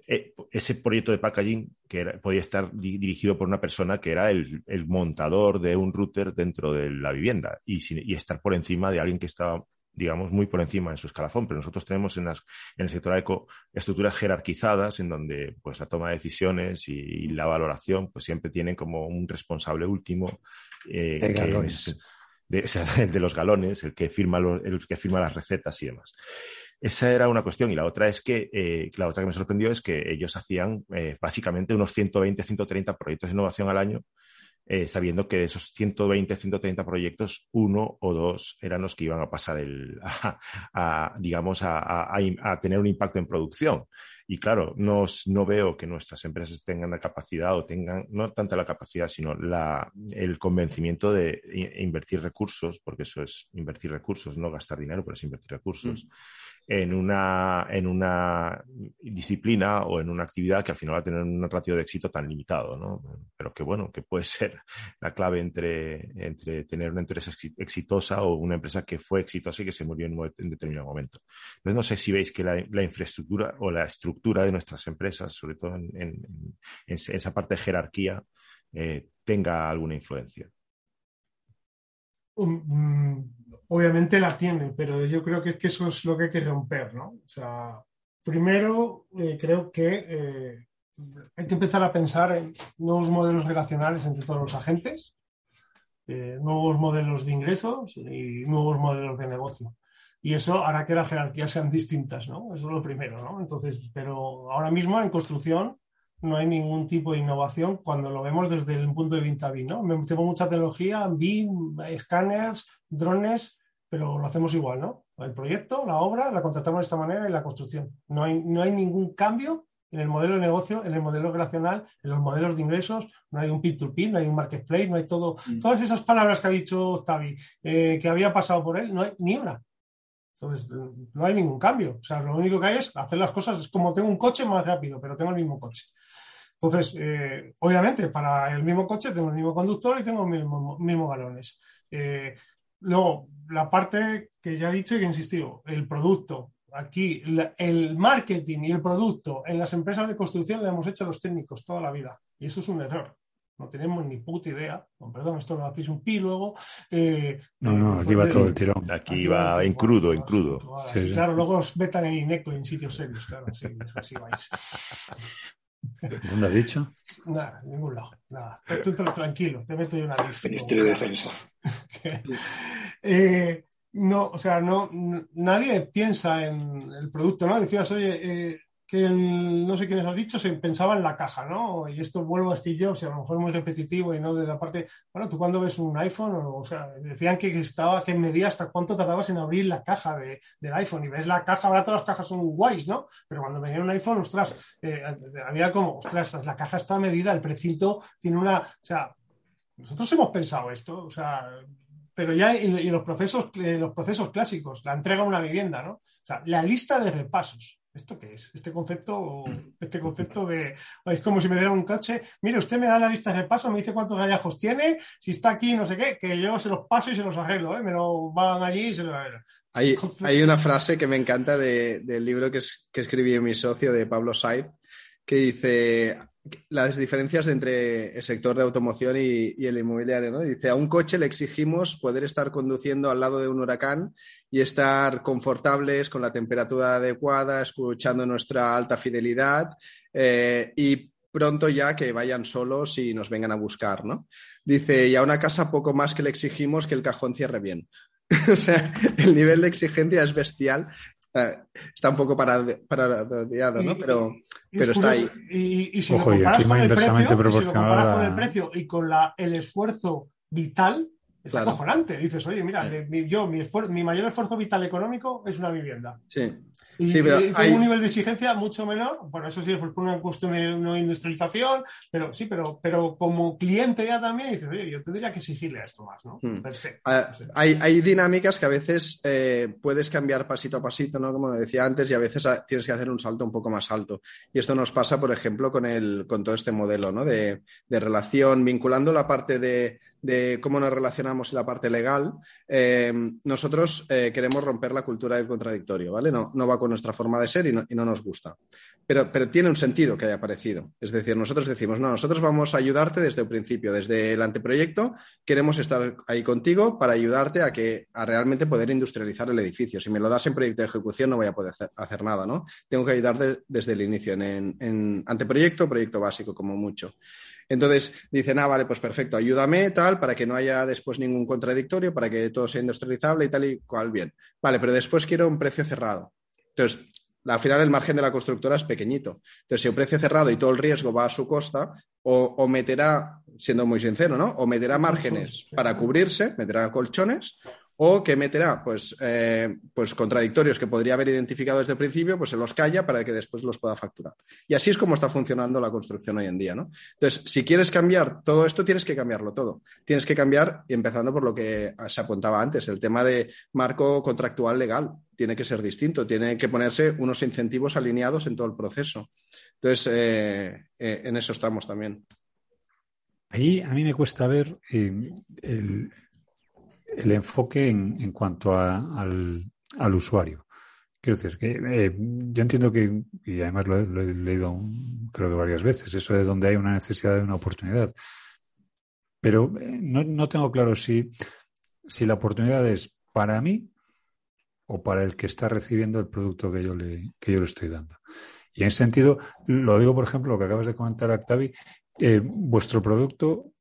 C: eh, ese proyecto de packaging que podía estar di dirigido por una persona que era el, montador de un router dentro de la vivienda y estar por encima de alguien que estaba digamos, muy por encima en su escalafón, pero nosotros tenemos en, las, en el sector eco estructuras jerarquizadas en donde pues la toma de decisiones y, y la valoración pues siempre tienen como un responsable último eh, que es de, o sea, el de los galones, el que firma los, el que firma las recetas y demás. Esa era una cuestión. Y la otra es que, eh, la otra que me sorprendió es que ellos hacían eh, básicamente unos 120, 130 proyectos de innovación al año eh, sabiendo que de esos 120, 130 proyectos, uno o dos eran los que iban a pasar el, a, a digamos, a, a, a, tener un impacto en producción. Y claro, no, no veo que nuestras empresas tengan la capacidad o tengan, no tanto la capacidad, sino la, el convencimiento de invertir recursos, porque eso es invertir recursos, no gastar dinero, pero es invertir recursos. Mm en una, en una disciplina o en una actividad que al final va a tener un ratio de éxito tan limitado, ¿no? Pero que bueno, que puede ser la clave entre, entre tener una empresa exitosa o una empresa que fue exitosa y que se murió en, en determinado momento. Entonces no sé si veis que la, la, infraestructura o la estructura de nuestras empresas, sobre todo en, esa parte de jerarquía, eh, tenga alguna influencia.
D: Mm, obviamente la tiene, pero yo creo que, que eso es lo que hay que romper, ¿no? O sea, primero eh, creo que eh, hay que empezar a pensar en nuevos modelos relacionales entre todos los agentes, nuevos modelos de ingresos y nuevos modelos de negocio. Y eso hará que las jerarquías sean distintas, ¿no? Eso es lo primero, ¿no? Entonces, pero ahora mismo en construcción no hay ningún tipo de innovación cuando lo vemos desde el punto de vista BIM. ¿no? Tengo mucha tecnología, BIM, escáneres, drones, pero lo hacemos igual, ¿no? El proyecto, la obra, la contratamos de esta manera y la construcción. No hay, no hay ningún cambio en el modelo de negocio, en el modelo relacional, en los modelos de ingresos, no hay un P2P, no hay un marketplace, no hay todo. Mm. Todas esas palabras que ha dicho Octavi, eh, que había pasado por él, no hay ni una. Entonces, no hay ningún cambio. O sea, lo único que hay es hacer las cosas, es como tengo un coche más rápido, pero tengo el mismo coche. Entonces, eh, obviamente, para el mismo coche tengo el mismo conductor y tengo los mismos, galones. Eh, luego, la parte que ya he dicho y que he insistido, el producto. Aquí, el marketing y el producto en las empresas de construcción lo hemos hecho los técnicos toda la vida. Y eso es un error. No tenemos ni puta idea. perdón, esto lo hacéis un pi luego.
A: Eh, no, no, aquí va todo el tirón.
C: Aquí, va en crudo, en crudo.
D: Claro, luego os metan en INECO en sitios serios, claro, así, así vais.
A: ¿Dónde has dicho?
D: Nada, en ningún lado. Nada. Tú, tranquilo, te meto yo una lista.
B: Ministerio de Defensa.
D: eh, no, o sea, no, nadie piensa en el producto, ¿no? Decías, oye, eh, que no sé quiénes has dicho, se pensaba en la caja, ¿no? Y esto vuelvo a Steve Jobs, y a lo mejor es muy repetitivo y no de la parte, bueno, tú cuando ves un iPhone, o, sea, decían que estaba, que medía hasta cuánto tardabas en abrir la caja de, del iPhone y ves la caja, ahora todas las cajas son guays, ¿no? Pero cuando venía un iPhone, ostras, eh, había como, ostras, la caja está medida, el precinto tiene una, o sea, nosotros hemos pensado esto, o sea, pero ya y los procesos, eh, los procesos clásicos, la entrega a una vivienda, ¿no? O sea, la lista de repasos. ¿Esto qué es? Este concepto, este concepto de es como si me diera un coche. Mire, usted me da la lista de paso, me dice cuántos gallajos tiene, si está aquí, no sé qué, que yo se los paso y se los arreglo, ¿eh? me lo van allí y se los arreglo.
E: Hay, hay una frase que me encanta del libro que, que escribí mi socio de Pablo Saiz, que dice las diferencias entre el sector de automoción y, el inmobiliario. ¿no? Dice, a un coche le exigimos poder estar conduciendo al lado de un huracán y estar confortables con la temperatura adecuada, escuchando nuestra alta fidelidad eh, y pronto ya que vayan solos y nos vengan a buscar. ¿no? Dice, y a una casa poco más que le exigimos que el cajón cierre bien. o sea, el nivel de exigencia es bestial está un poco parodiado, ¿no? Pero, pero está ahí.
D: Y, si Ojo, lo comparas con el precio, si con el precio y con la, el esfuerzo vital, es acojonante. Dices, oye, mira, yo, mi, mi mayor esfuerzo vital económico es una vivienda.
E: Sí.
D: Y, sí, pero hay... un nivel de exigencia mucho menor. Bueno, eso sí es por una cuestión de no industrialización, pero sí, pero, pero como cliente ya también dices, oye, yo tendría que exigirle a esto más, ¿no? Hmm.
E: Ah, hay, hay, dinámicas que a veces eh, puedes cambiar pasito a pasito, ¿no? Como decía antes, y a veces tienes que hacer un salto un poco más alto. Y esto nos pasa, por ejemplo, con, el, con todo este modelo, ¿no? De, de relación, vinculando la parte de, de cómo nos relacionamos en la parte legal, eh, nosotros eh, queremos romper la cultura del contradictorio, ¿vale? No, no va con nuestra forma de ser y no, y no, nos gusta. Pero, pero tiene un sentido que haya aparecido. Es decir, nosotros decimos, no, nosotros vamos a ayudarte desde el principio, desde el anteproyecto, queremos estar ahí contigo para ayudarte a que a realmente poder industrializar el edificio. Si me lo das en proyecto de ejecución no voy a poder hacer, nada, ¿no? Tengo que ayudarte desde el inicio, en, en anteproyecto, proyecto básico, como mucho. Entonces dicen, ah, vale, pues perfecto, ayúdame, tal, para que no haya después ningún contradictorio, para que todo sea industrializable y tal y cual, bien. Vale, pero después quiero un precio cerrado. Entonces, al final el margen de la constructora es pequeñito. Entonces, si un precio cerrado y todo el riesgo va a su costa, o, meterá, siendo muy sincero, ¿no? O meterá márgenes para cubrirse, meterá colchones, o que meterá pues, eh, pues contradictorios que podría haber identificado desde el principio, pues se los calla para que después los pueda facturar. Y así es como está funcionando la construcción hoy en día. ¿no? Entonces, si quieres cambiar todo esto, tienes que cambiarlo todo. Tienes que cambiar, empezando por lo que se apuntaba antes, el tema de marco contractual legal. Tiene que ser distinto, tiene que ponerse unos incentivos alineados en todo el proceso. Entonces, eh, eh, en eso estamos también.
A: Ahí a mí me cuesta ver el, el enfoque en, cuanto al, usuario. Quiero decir, que eh, yo entiendo que, y además lo, he leído creo que varias veces, eso de donde hay una necesidad de una oportunidad. Pero eh, no, tengo claro si, si la oportunidad es para mí o para el que está recibiendo el producto que yo le, que yo le estoy dando. Y en ese sentido, lo digo, por ejemplo, lo que acabas de comentar, Octavi, eh, vuestro producto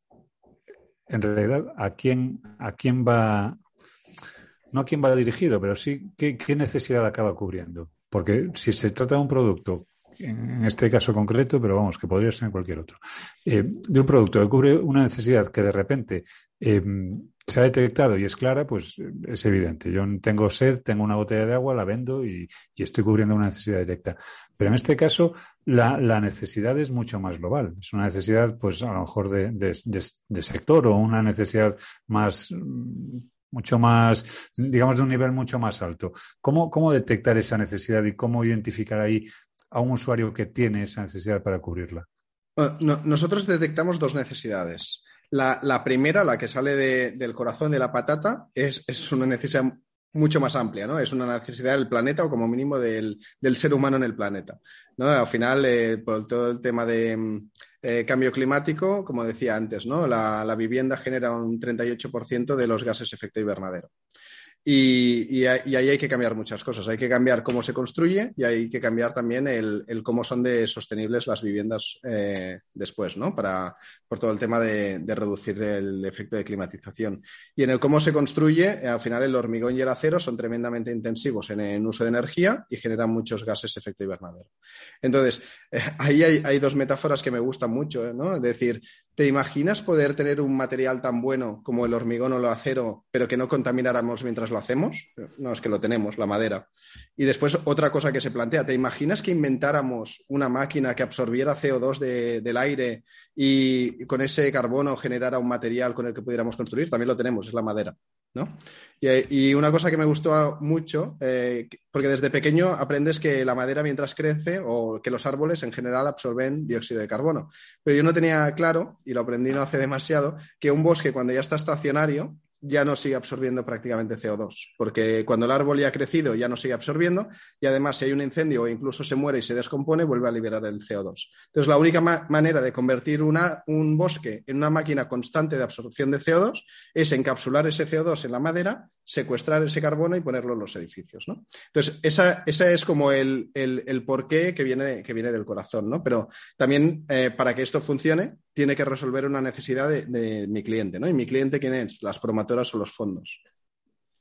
A: en realidad a quién, a quién va, no a quién va dirigido, pero sí qué, necesidad acaba cubriendo. Porque si se trata de un producto, en este caso concreto, pero vamos, que podría ser en cualquier otro, eh, de un producto que cubre una necesidad que de repente eh, se ha detectado y es clara, pues es evidente. Yo tengo sed, tengo una botella de agua, la vendo y, estoy cubriendo una necesidad directa. Pero en este caso, la, necesidad es mucho más global. Es una necesidad, pues a lo mejor de, sector o una necesidad más mucho más, digamos, de un nivel mucho más alto. ¿Cómo, ¿Cómo detectar esa necesidad y cómo identificar ahí a un usuario que tiene esa necesidad para cubrirla?
E: nosotros detectamos dos necesidades. La, primera, la que sale del corazón de la patata, es, una necesidad mucho más amplia, ¿no? Es una necesidad del planeta o como mínimo del, ser humano en el planeta. ¿no? Al final, eh, por todo el tema de mm, eh, cambio climático, como decía antes, ¿no? La, la vivienda genera un 38% de los gases efecto invernadero. Y, ahí hay que cambiar muchas cosas. Hay que cambiar cómo se construye y hay que cambiar también el, cómo son de sostenibles las viviendas eh, después, ¿no? Para, por todo el tema de, reducir el efecto de climatización. Y en el cómo se construye, al final el hormigón y el acero son tremendamente intensivos en el uso de energía y generan muchos gases efecto invernadero. Entonces, eh, ahí hay, dos metáforas que me gustan mucho, ¿eh? ¿no? Es decir, ¿Te imaginas poder tener un material tan bueno como el hormigón o el acero, pero que no contamináramos mientras lo hacemos? No, es que lo tenemos, la madera. Y después otra cosa que se plantea, ¿te imaginas que inventáramos una máquina que absorbiera CO2 del aire y con ese carbono generara un material con el que pudiéramos construir? También lo tenemos, es la madera. ¿No? Y, una cosa que me gustó mucho, eh, porque desde pequeño aprendes que la madera mientras crece o que los árboles en general absorben dióxido de carbono. Pero yo no tenía claro, y lo aprendí no hace demasiado, que un bosque cuando ya está estacionario ya no sigue absorbiendo prácticamente CO2, porque cuando el árbol ya ha crecido ya no sigue absorbiendo y además si hay un incendio o incluso se muere y se descompone, vuelve a liberar el CO2. Entonces, la única manera de convertir un bosque en una máquina constante de absorción de CO2 es encapsular ese CO2 en la madera secuestrar ese carbono y ponerlo en los edificios. ¿no? Entonces, esa, es como el, el, porqué que viene, que viene del corazón, ¿no? Pero también eh, para que esto funcione, tiene que resolver una necesidad de, mi cliente, ¿no? ¿Y mi cliente quién es? Las promotoras o los fondos.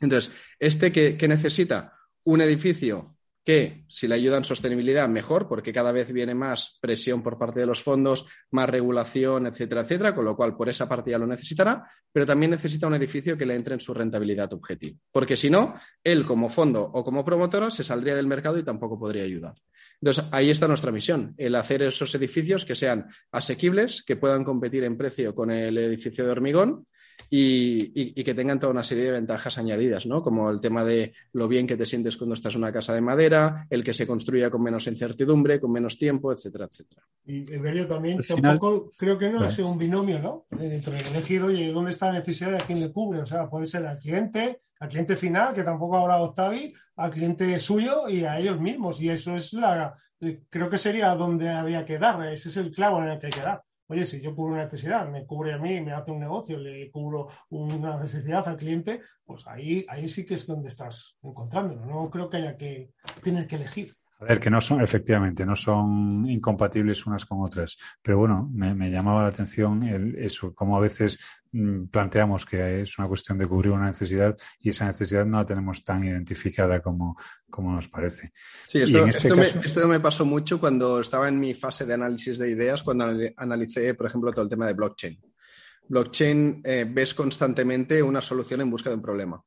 E: Entonces, este que necesita un edificio que si le ayudan sostenibilidad, mejor, porque cada vez viene más presión por parte de los fondos, más regulación, etcétera, etcétera, con lo cual por esa parte ya lo necesitará, pero también necesita un edificio que le entre en su rentabilidad objetivo, porque si no, él como fondo o como promotora se saldría del mercado y tampoco podría ayudar. Entonces, ahí está nuestra misión, el hacer esos edificios que sean asequibles, que puedan competir en precio con el edificio de hormigón y, que tengan toda una serie de ventajas añadidas, ¿no? Como el tema de lo bien que te sientes cuando estás en una casa de madera, el que se construya con menos incertidumbre, con menos tiempo, etcétera, etcétera.
D: Y Evelio también, tampoco creo que no es un binomio, ¿no? Entre elegir, oye, ¿dónde está la necesidad de a quién le cubre? O sea, puede ser al cliente, al cliente final, que tampoco ha hablado Octavi, al cliente suyo y a ellos mismos. Y eso es la, creo que sería donde habría que dar, ese es el clavo en el que hay que dar. Oye, si yo cubro una necesidad, me cubre a mí, me hace un negocio, le cubro una necesidad al cliente, pues ahí, ahí sí que es donde estás encontrándolo. No creo que haya que tener que elegir.
A: A ver, que no son, efectivamente, no son incompatibles unas con otras. Pero bueno, me, llamaba la atención el, eso, como a veces mm, planteamos que es una cuestión de cubrir una necesidad y esa necesidad no la tenemos tan identificada como, como nos parece.
E: Sí, esto, este esto, me, pasó mucho cuando estaba en mi fase de análisis de ideas, cuando analicé, por ejemplo, todo el tema de blockchain. Blockchain, eh, ves constantemente una solución en busca de un problema.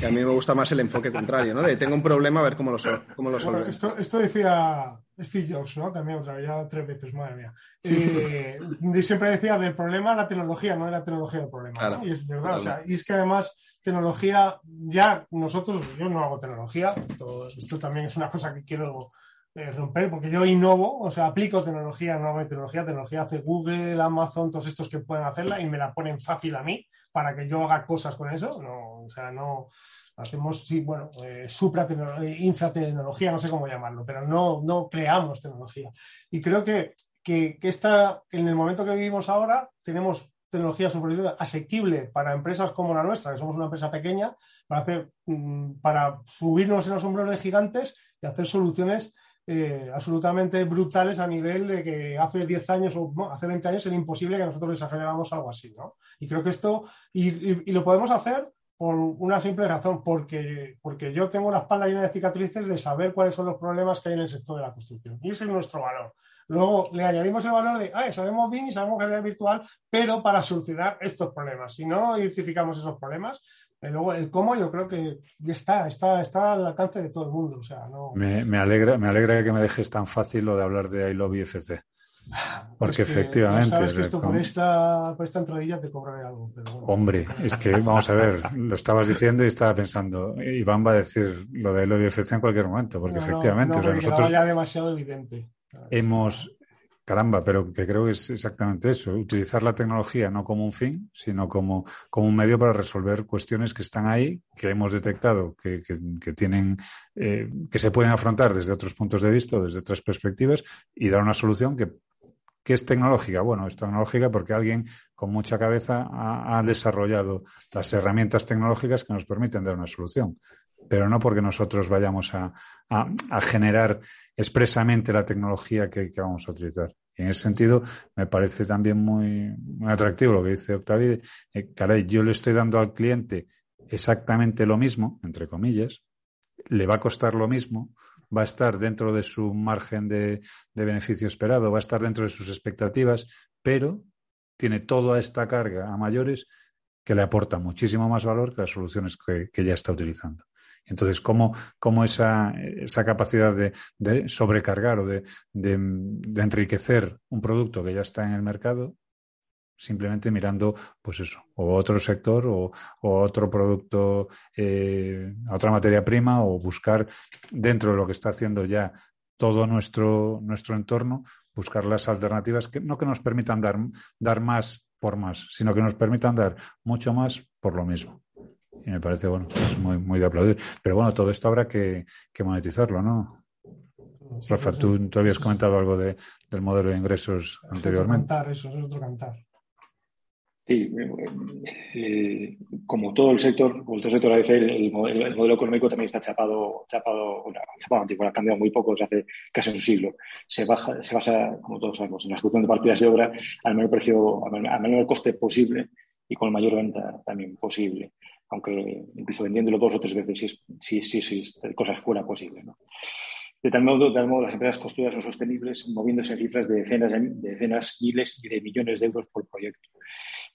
E: Y a mí me gusta más el enfoque contrario, ¿no? De tengo un problema, a ver cómo lo, cómo lo
D: bueno, esto, esto, decía Steve Jobs, ¿no? También otra vez, ya tres veces, madre mía. Eh, siempre decía del problema la tecnología, no la tecnología del problema. Y es verdad, o sea, y es que además tecnología, ya nosotros, yo no hago tecnología, esto, esto también es una cosa que quiero eh, romper, porque yo innovo, o sea, aplico tecnología, no tecnología, tecnología hace Google, Amazon, todos estos que pueden hacerla y me la ponen fácil a mí para que yo haga cosas con eso. No, o sea, no hacemos, sí, bueno, eh, infratecnología, no sé cómo llamarlo, pero no, no creamos tecnología. Y creo que, que, que esta, en el momento que vivimos ahora, tenemos tecnología super asequible para empresas como la nuestra, que somos una empresa pequeña, para hacer, mm, para subirnos en los hombros de gigantes y hacer soluciones eh, absolutamente brutales a nivel de que hace 10 años o hace 20 años era imposible que nosotros desarrolláramos algo así, ¿no? Y creo que esto, y, lo podemos hacer por una simple razón, porque, porque yo tengo la espalda llena de cicatrices de saber cuáles son los problemas que hay en el sector de la construcción. Y ese es nuestro valor. Luego le añadimos el valor de, ah, sabemos bien y sabemos realidad virtual, pero para solucionar estos problemas. Si no identificamos esos problemas, y luego el cómo yo creo que ya está, está, está al alcance de todo el mundo. O sea, no...
A: me, alegra, me alegra que me dejes tan fácil lo de hablar de I Love IFC. Porque efectivamente.
D: Sabes que esto por, esta, por esta entradilla te cobraré algo.
A: Hombre, es que vamos a ver, lo estabas diciendo y estaba pensando, Iván va a decir lo de IFC en cualquier momento, porque efectivamente.
D: o sea, nosotros ya demasiado evidente.
A: Hemos, Caramba, pero que creo que es exactamente eso, utilizar la tecnología no como un fin, sino como, como un medio para resolver cuestiones que están ahí, que hemos detectado que, que, tienen, eh, que se pueden afrontar desde otros puntos de vista, desde otras perspectivas, y dar una solución que, que es tecnológica. Bueno, es tecnológica porque alguien con mucha cabeza ha, ha desarrollado las herramientas tecnológicas que nos permiten dar una solución pero no porque nosotros vayamos a, generar expresamente la tecnología que, vamos a utilizar. Y en ese sentido, me parece también muy, atractivo lo que dice Octavio. Eh, caray, yo le estoy dando al cliente exactamente lo mismo, entre comillas, le va a costar lo mismo, va a estar dentro de su margen de, beneficio esperado, va a estar dentro de sus expectativas, pero tiene toda esta carga a mayores que le aporta muchísimo más valor que las soluciones que ya está utilizando. Entonces, ¿cómo, cómo esa, esa, capacidad de, sobrecargar o de, de, enriquecer un producto que ya está en el mercado, simplemente mirando, pues eso, o otro sector o, otro producto, eh, otra materia prima, o buscar dentro de lo que está haciendo ya todo nuestro, nuestro entorno, buscar las alternativas que no que nos permitan dar, dar más por más, sino que nos permitan dar mucho más por lo mismo y me parece, bueno, es muy, muy de aplaudir. Pero bueno, todo esto habrá que, monetizarlo, ¿no? Rafa, tú, tú, habías comentado algo de, del modelo de ingresos anteriormente.
D: Cantar, eso es otro cantar.
B: Sí, eh, como todo el sector, como todo el sector el, el, modelo económico también está chapado, chapado, chapado antiguo, ha cambiado muy poco desde hace casi un siglo. Se, baja, se basa, como todos sabemos, en la ejecución de partidas de obra al menor precio, al menor coste posible y con la mayor venta también posible aunque incluso vendiéndolo dos o tres veces si, si, si, si cosas fuera posible. ¿no? De tal, modo, de tal modo, las empresas construidas son sostenibles, moviéndose en cifras de decenas, de decenas, miles y de millones de euros por proyecto.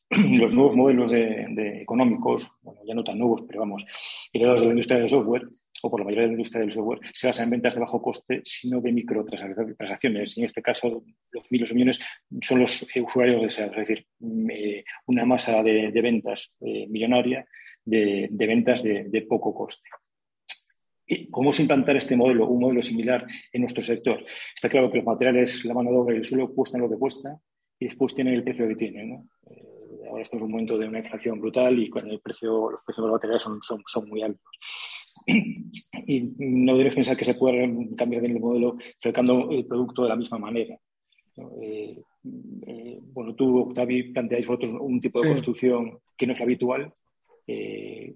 B: Los nuevos modelos de, económicos, bueno, ya no tan nuevos, pero vamos, heredados de la industria del software, o por la mayoría de la industria del software, se basan en ventas de bajo coste, sino de microtransacciones. En este caso, los miles o millones son los usuarios deseados, es decir, mm, eh, una masa de, ventas eh, millonaria de, ventas de, poco coste. ¿Y ¿Cómo se implantar este modelo, un modelo similar en nuestro sector? Está claro que los materiales, la mano de obra y el suelo cuestan lo que cuesta y después tienen el precio que tienen. Eh, ahora estamos en un momento de una inflación brutal y el precio, los precios de los materiales son, son, muy altos. Y no debes pensar que se puede cambiar el modelo fabricando el producto de la misma manera. Eh, eh, bueno, tú, Octavi, planteáis vosotros un tipo de construcción que no es habitual eh,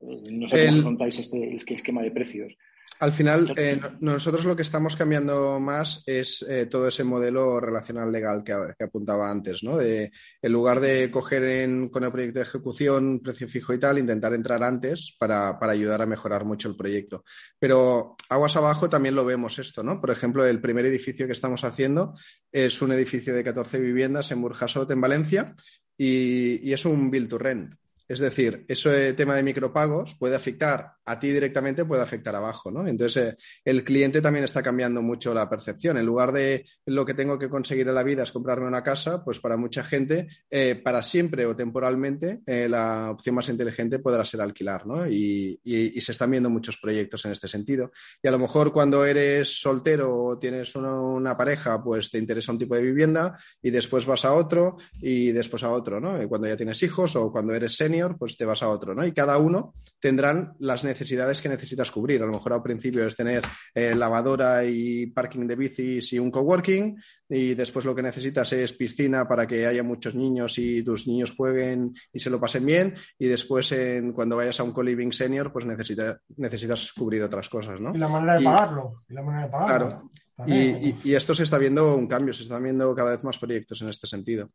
B: no sé cómo contáis este, este, esquema de precios.
E: Al final, eh, nosotros lo que estamos cambiando más es eh, todo ese modelo relacional legal que, apuntaba antes, ¿no? De, en lugar de coger con el proyecto de ejecución precio fijo y tal, intentar entrar antes para, ayudar a mejorar mucho el proyecto. Pero aguas abajo también lo vemos esto, ¿no? Por ejemplo, el primer edificio que estamos haciendo es un edificio de 14 viviendas en Burjasot, en Valencia, y, y es un build to rent. Es decir, ese tema de micropagos puede afectar a ti directamente, puede afectar abajo, ¿no? Entonces, eh, el cliente también está cambiando mucho la percepción. En lugar de lo que tengo que conseguir en la vida es comprarme una casa, pues para mucha gente, eh, para siempre o temporalmente, eh, la opción más inteligente podrá ser alquilar, ¿no? Y, se están viendo muchos proyectos en este sentido. Y a lo mejor cuando eres soltero o tienes una, pareja, pues te interesa un tipo de vivienda y después vas a otro y después a otro, ¿no? Y cuando ya tienes hijos o cuando eres senior, pues te vas a otro, ¿no? Y cada uno tendrán las necesidades que necesitas cubrir. A lo mejor al principio es tener eh, lavadora y parking de bicis y un coworking, y después lo que necesitas es piscina para que haya muchos niños y tus niños jueguen y se lo pasen bien, y después en, cuando vayas a un co-living senior, pues necesita, necesitas cubrir otras cosas, ¿no?
D: Y la manera de pagarlo. Y la manera de pagarlo.
E: Claro. Y, y, esto se está viendo un cambio, se están viendo cada vez más proyectos en este sentido.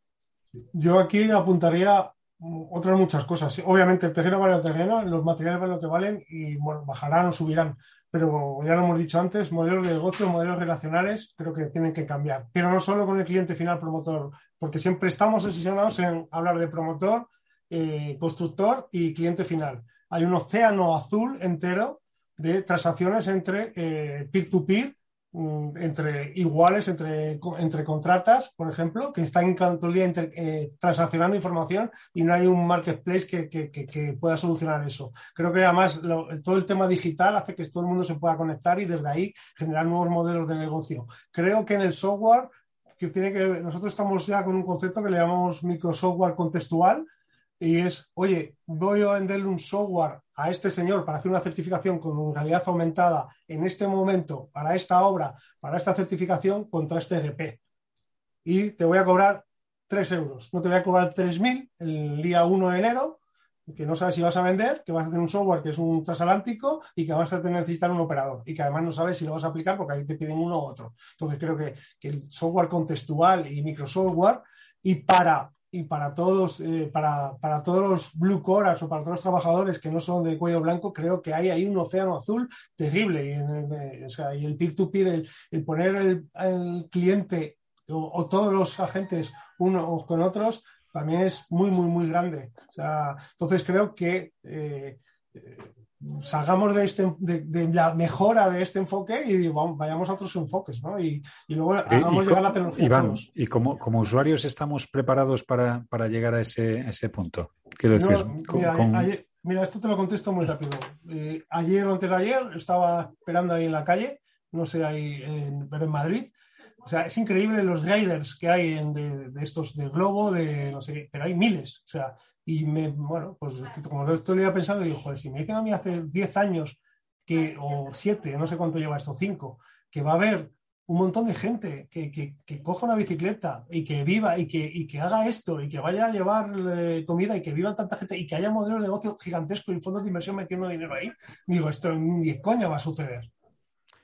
D: Yo aquí apuntaría otras muchas cosas. Obviamente el terreno vale el terreno, los materiales valen lo que valen y bueno, bajarán o subirán. Pero ya lo hemos dicho antes, modelos de negocio, modelos relacionales, creo que tienen que cambiar. Pero no solo con el cliente final promotor, porque siempre estamos obsesionados en hablar de promotor, eh, constructor y cliente final. Hay un océano azul entero de transacciones entre eh, peer-to-peer Mm, entre iguales, entre, entre contratas, por ejemplo, que están en eh, transaccionando información y no hay un marketplace que, que, pueda solucionar eso. Creo que además todo el tema digital hace que todo el mundo se pueda conectar y desde ahí generar nuevos modelos de negocio. Creo que en el software, que tiene que nosotros estamos ya con un concepto que le llamamos microsoftware contextual, y es, oye, voy a venderle un software a este señor para hacer una certificación con realidad aumentada en este momento, para esta obra, para esta certificación contra este RP. Y te voy a cobrar 3 euros. No te voy a cobrar 3.000 el día 1 de enero, que no sabes si vas a vender, que vas a hacer un software que es un transatlántico y que vas a necesitar un operador y que además no sabes si lo vas a aplicar porque ahí te piden uno u otro. Entonces creo que, que el software contextual y microsoftware y para y para todos, eh, para, para, todos los blue collars o para todos los trabajadores que no son de cuello blanco, creo que hay ahí un océano azul terrible. Y, eh, el peer-to-peer, el, poner el, cliente o, todos los agentes unos con otros, también es muy, muy, muy grande. Entonces creo que eh, salgamos de, este, de, la mejora de este enfoque y vayamos a otros enfoques, ¿no? Y, luego hagamos llegar la tecnología.
A: Iván, ¿y como, como, usuarios estamos preparados para, para llegar a ese, ese punto? Quiero decir,
D: mira, esto te lo contesto muy rápido. Eh, ayer o antes de ayer estaba esperando ahí en la calle, no sé, ahí, en, pero en Madrid. O sea, es increíble los riders que hay en de, de, estos de Globo, de no sé qué, pero hay miles. O sea, y me, bueno, pues como lo estoy pensando, digo, joder, si me dicen a mí hace 10 años que, o 7, no sé cuánto lleva esto, 5, que va a haber un montón de gente que, que, que, coja una bicicleta y que viva y que, y que haga esto y que vaya a llevar eh, comida y que viva tanta gente y que haya modelo de negocio gigantesco y fondos de inversión metiendo dinero ahí, digo, esto ni coña va a suceder.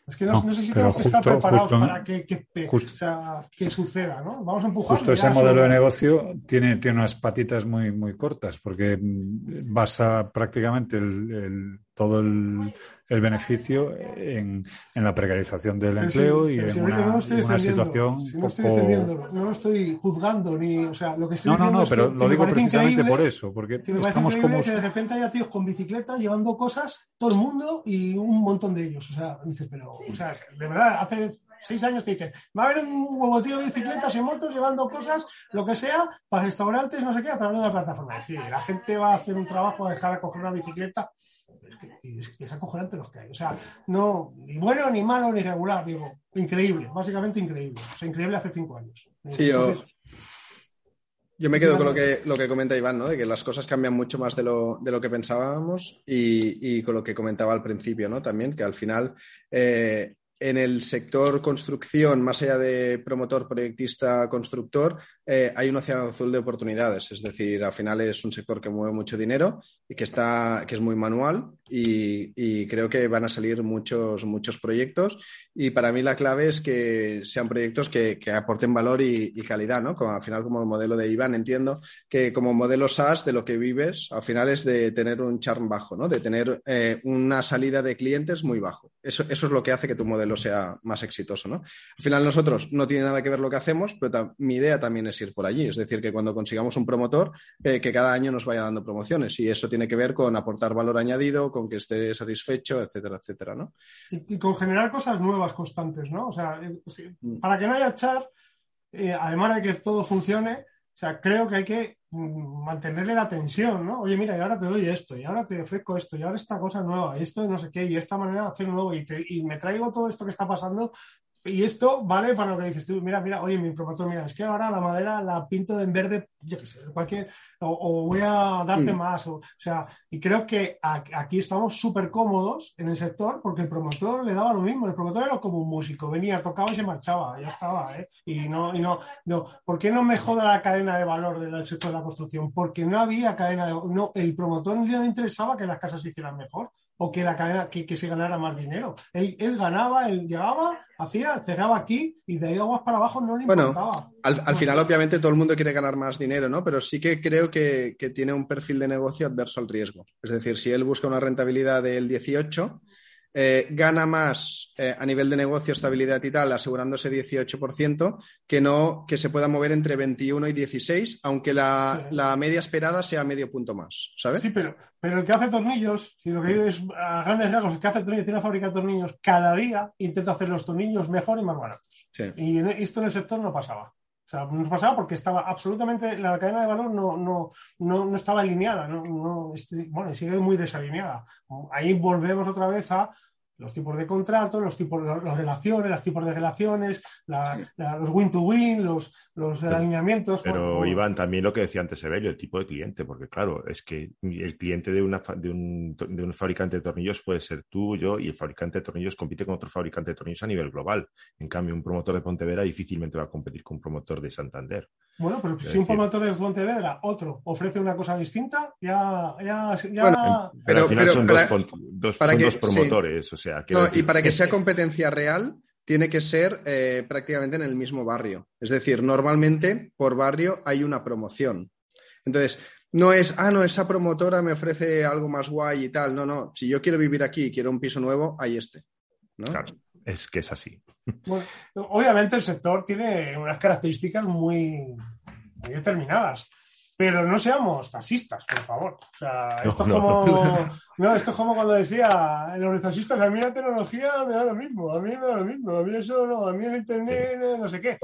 D: Es que no, sé si tenemos que estar preparados para que, que, suceda, ¿no? Vamos a empujar.
A: Justo ese modelo de negocio tiene, tiene unas patitas muy, muy cortas, porque basa prácticamente el, todo el, el beneficio en, en, la precarización del empleo y en una, no situación.
D: no estoy defendiendo, no lo estoy juzgando, ni. O sea, lo que estoy
A: no, no, no, pero
D: lo
A: digo precisamente por eso, porque estamos como.
D: que de repente haya tíos con bicicleta llevando cosas, todo el mundo y un montón de ellos. O sea, dices, pero, o sea, de verdad, hace seis años te dicen, va a haber un huevocillo de bicicletas y motos llevando cosas, lo que sea, para restaurantes, no sé qué, a través de la plataforma. Es decir, la gente va a hacer un trabajo a dejar a coger una bicicleta es, que, es, acojonante los que hay. O sea, no, ni bueno, ni malo, ni regular, digo, increíble, básicamente increíble. O sea, increíble hace cinco años.
E: Sí, yo, yo me quedo con lo que, lo que comenta Iván, ¿no? De que las cosas cambian mucho más de lo, de lo que pensábamos y, y, con lo que comentaba al principio, ¿no? También, que al final eh, en el sector construcción, más allá de promotor, proyectista, constructor, eh, hay un océano azul de oportunidades. Es decir, al final es un sector que mueve mucho dinero y que, está, que es muy manual y, creo que van a salir muchos, muchos proyectos. Y para mí la clave es que sean proyectos que, aporten valor y, calidad, ¿no? Como al final, como el modelo de Iván, entiendo que como modelo SaaS de lo que vives, al final es de tener un charm bajo, ¿no? De tener eh, una salida de clientes muy bajo. eso, es lo que hace que tu modelo sea más exitoso, ¿no? Al final nosotros no tiene nada que ver lo que hacemos, pero mi idea también es ir por allí. Es decir, que cuando consigamos un promotor, eh, que cada año nos vaya dando promociones. Y eso tiene que ver con aportar valor añadido, con que esté satisfecho, etcétera, etcétera, ¿no?
D: Y, con generar cosas nuevas constantes, ¿no? O sea, mm. para que no haya char, eh, además de que todo funcione, o sea, creo que hay que mm, mantenerle la tensión, ¿no? Oye, mira, y ahora te doy esto, y ahora te ofrezco esto, y ahora esta cosa nueva, y esto no sé qué, y esta manera de hacer nuevo, y, y me traigo todo esto que está pasando y esto vale para lo que dices tú, mira, mira, oye, mi promotor, mira, es que ahora la madera la pinto en verde, yo qué sé, cualquier, o, voy a darte mm. más, o, sea, y creo que aquí estamos súper cómodos en el sector porque el promotor le daba lo mismo, el promotor era como un músico, venía, tocaba y se marchaba, ya estaba, ¿eh? Y no, y no, no, ¿por qué no me joda la cadena de valor del sector de la construcción? Porque no había cadena de no, el promotor no le interesaba que las casas se hicieran mejor, o que la cadena que, que se ganara más dinero. Él, él, ganaba, él llegaba, hacía, cerraba aquí y de ahí aguas para abajo no le importaba.
E: Al, al, final, obviamente, todo el mundo quiere ganar más dinero, ¿no? Pero sí que creo que, que, tiene un perfil de negocio adverso al riesgo. Es decir, si él busca una rentabilidad del 18, eh, gana más eh, a nivel de negocio, estabilidad y tal, asegurándose 18%, que no que se pueda mover entre 21 y 16, aunque la, media esperada sea medio punto más, ¿sabes?
D: Sí, pero, pero el que hace tornillos, si lo que digo es a grandes rasgos, el que hace tornillos tiene una fábrica de tornillos, cada día intenta hacer los tornillos mejor y más baratos. Y esto en el sector no pasaba. O sea, nos pasaba porque estaba absolutamente, la cadena de valor no, no, no, no estaba alineada, no, no, bueno, sigue muy desalineada. Ahí volvemos otra vez a los tipos de contratos, los tipos, las relaciones, los tipos de relaciones, los win-to-win, los, los alineamientos.
C: Pero Iván, también lo que decía antes Evelio, el tipo de cliente, porque claro, es que el cliente de, una, de, un, de un fabricante de tornillos puede ser tú, yo, y el fabricante de tornillos compite con otro fabricante de tornillos a nivel global. En cambio, un promotor de Pontevedra difícilmente va a competir con un promotor de Santander.
D: Bueno, pero si un promotor de Pontevedra, otro, ofrece una cosa distinta, ya. ya, ya...
C: pero, al final son, dos, promotores, o sea.
E: Y para que sea competencia real, tiene que ser eh, prácticamente en el mismo barrio. Es decir, normalmente por barrio hay una promoción. Entonces, no es, ah, no, esa promotora me ofrece algo más guay y tal. No, no. Si yo quiero vivir aquí y quiero un piso nuevo, hay este. ¿no?
C: Claro, es que es así.
D: Bueno, obviamente el sector tiene unas características muy, determinadas. Pero no seamos taxistas, por favor. O sea, esto, es como, no, esto es como cuando decía los taxistas, a mí la tecnología me da lo mismo, a mí me da lo mismo, a mí eso no, a mí el internet no sé qué.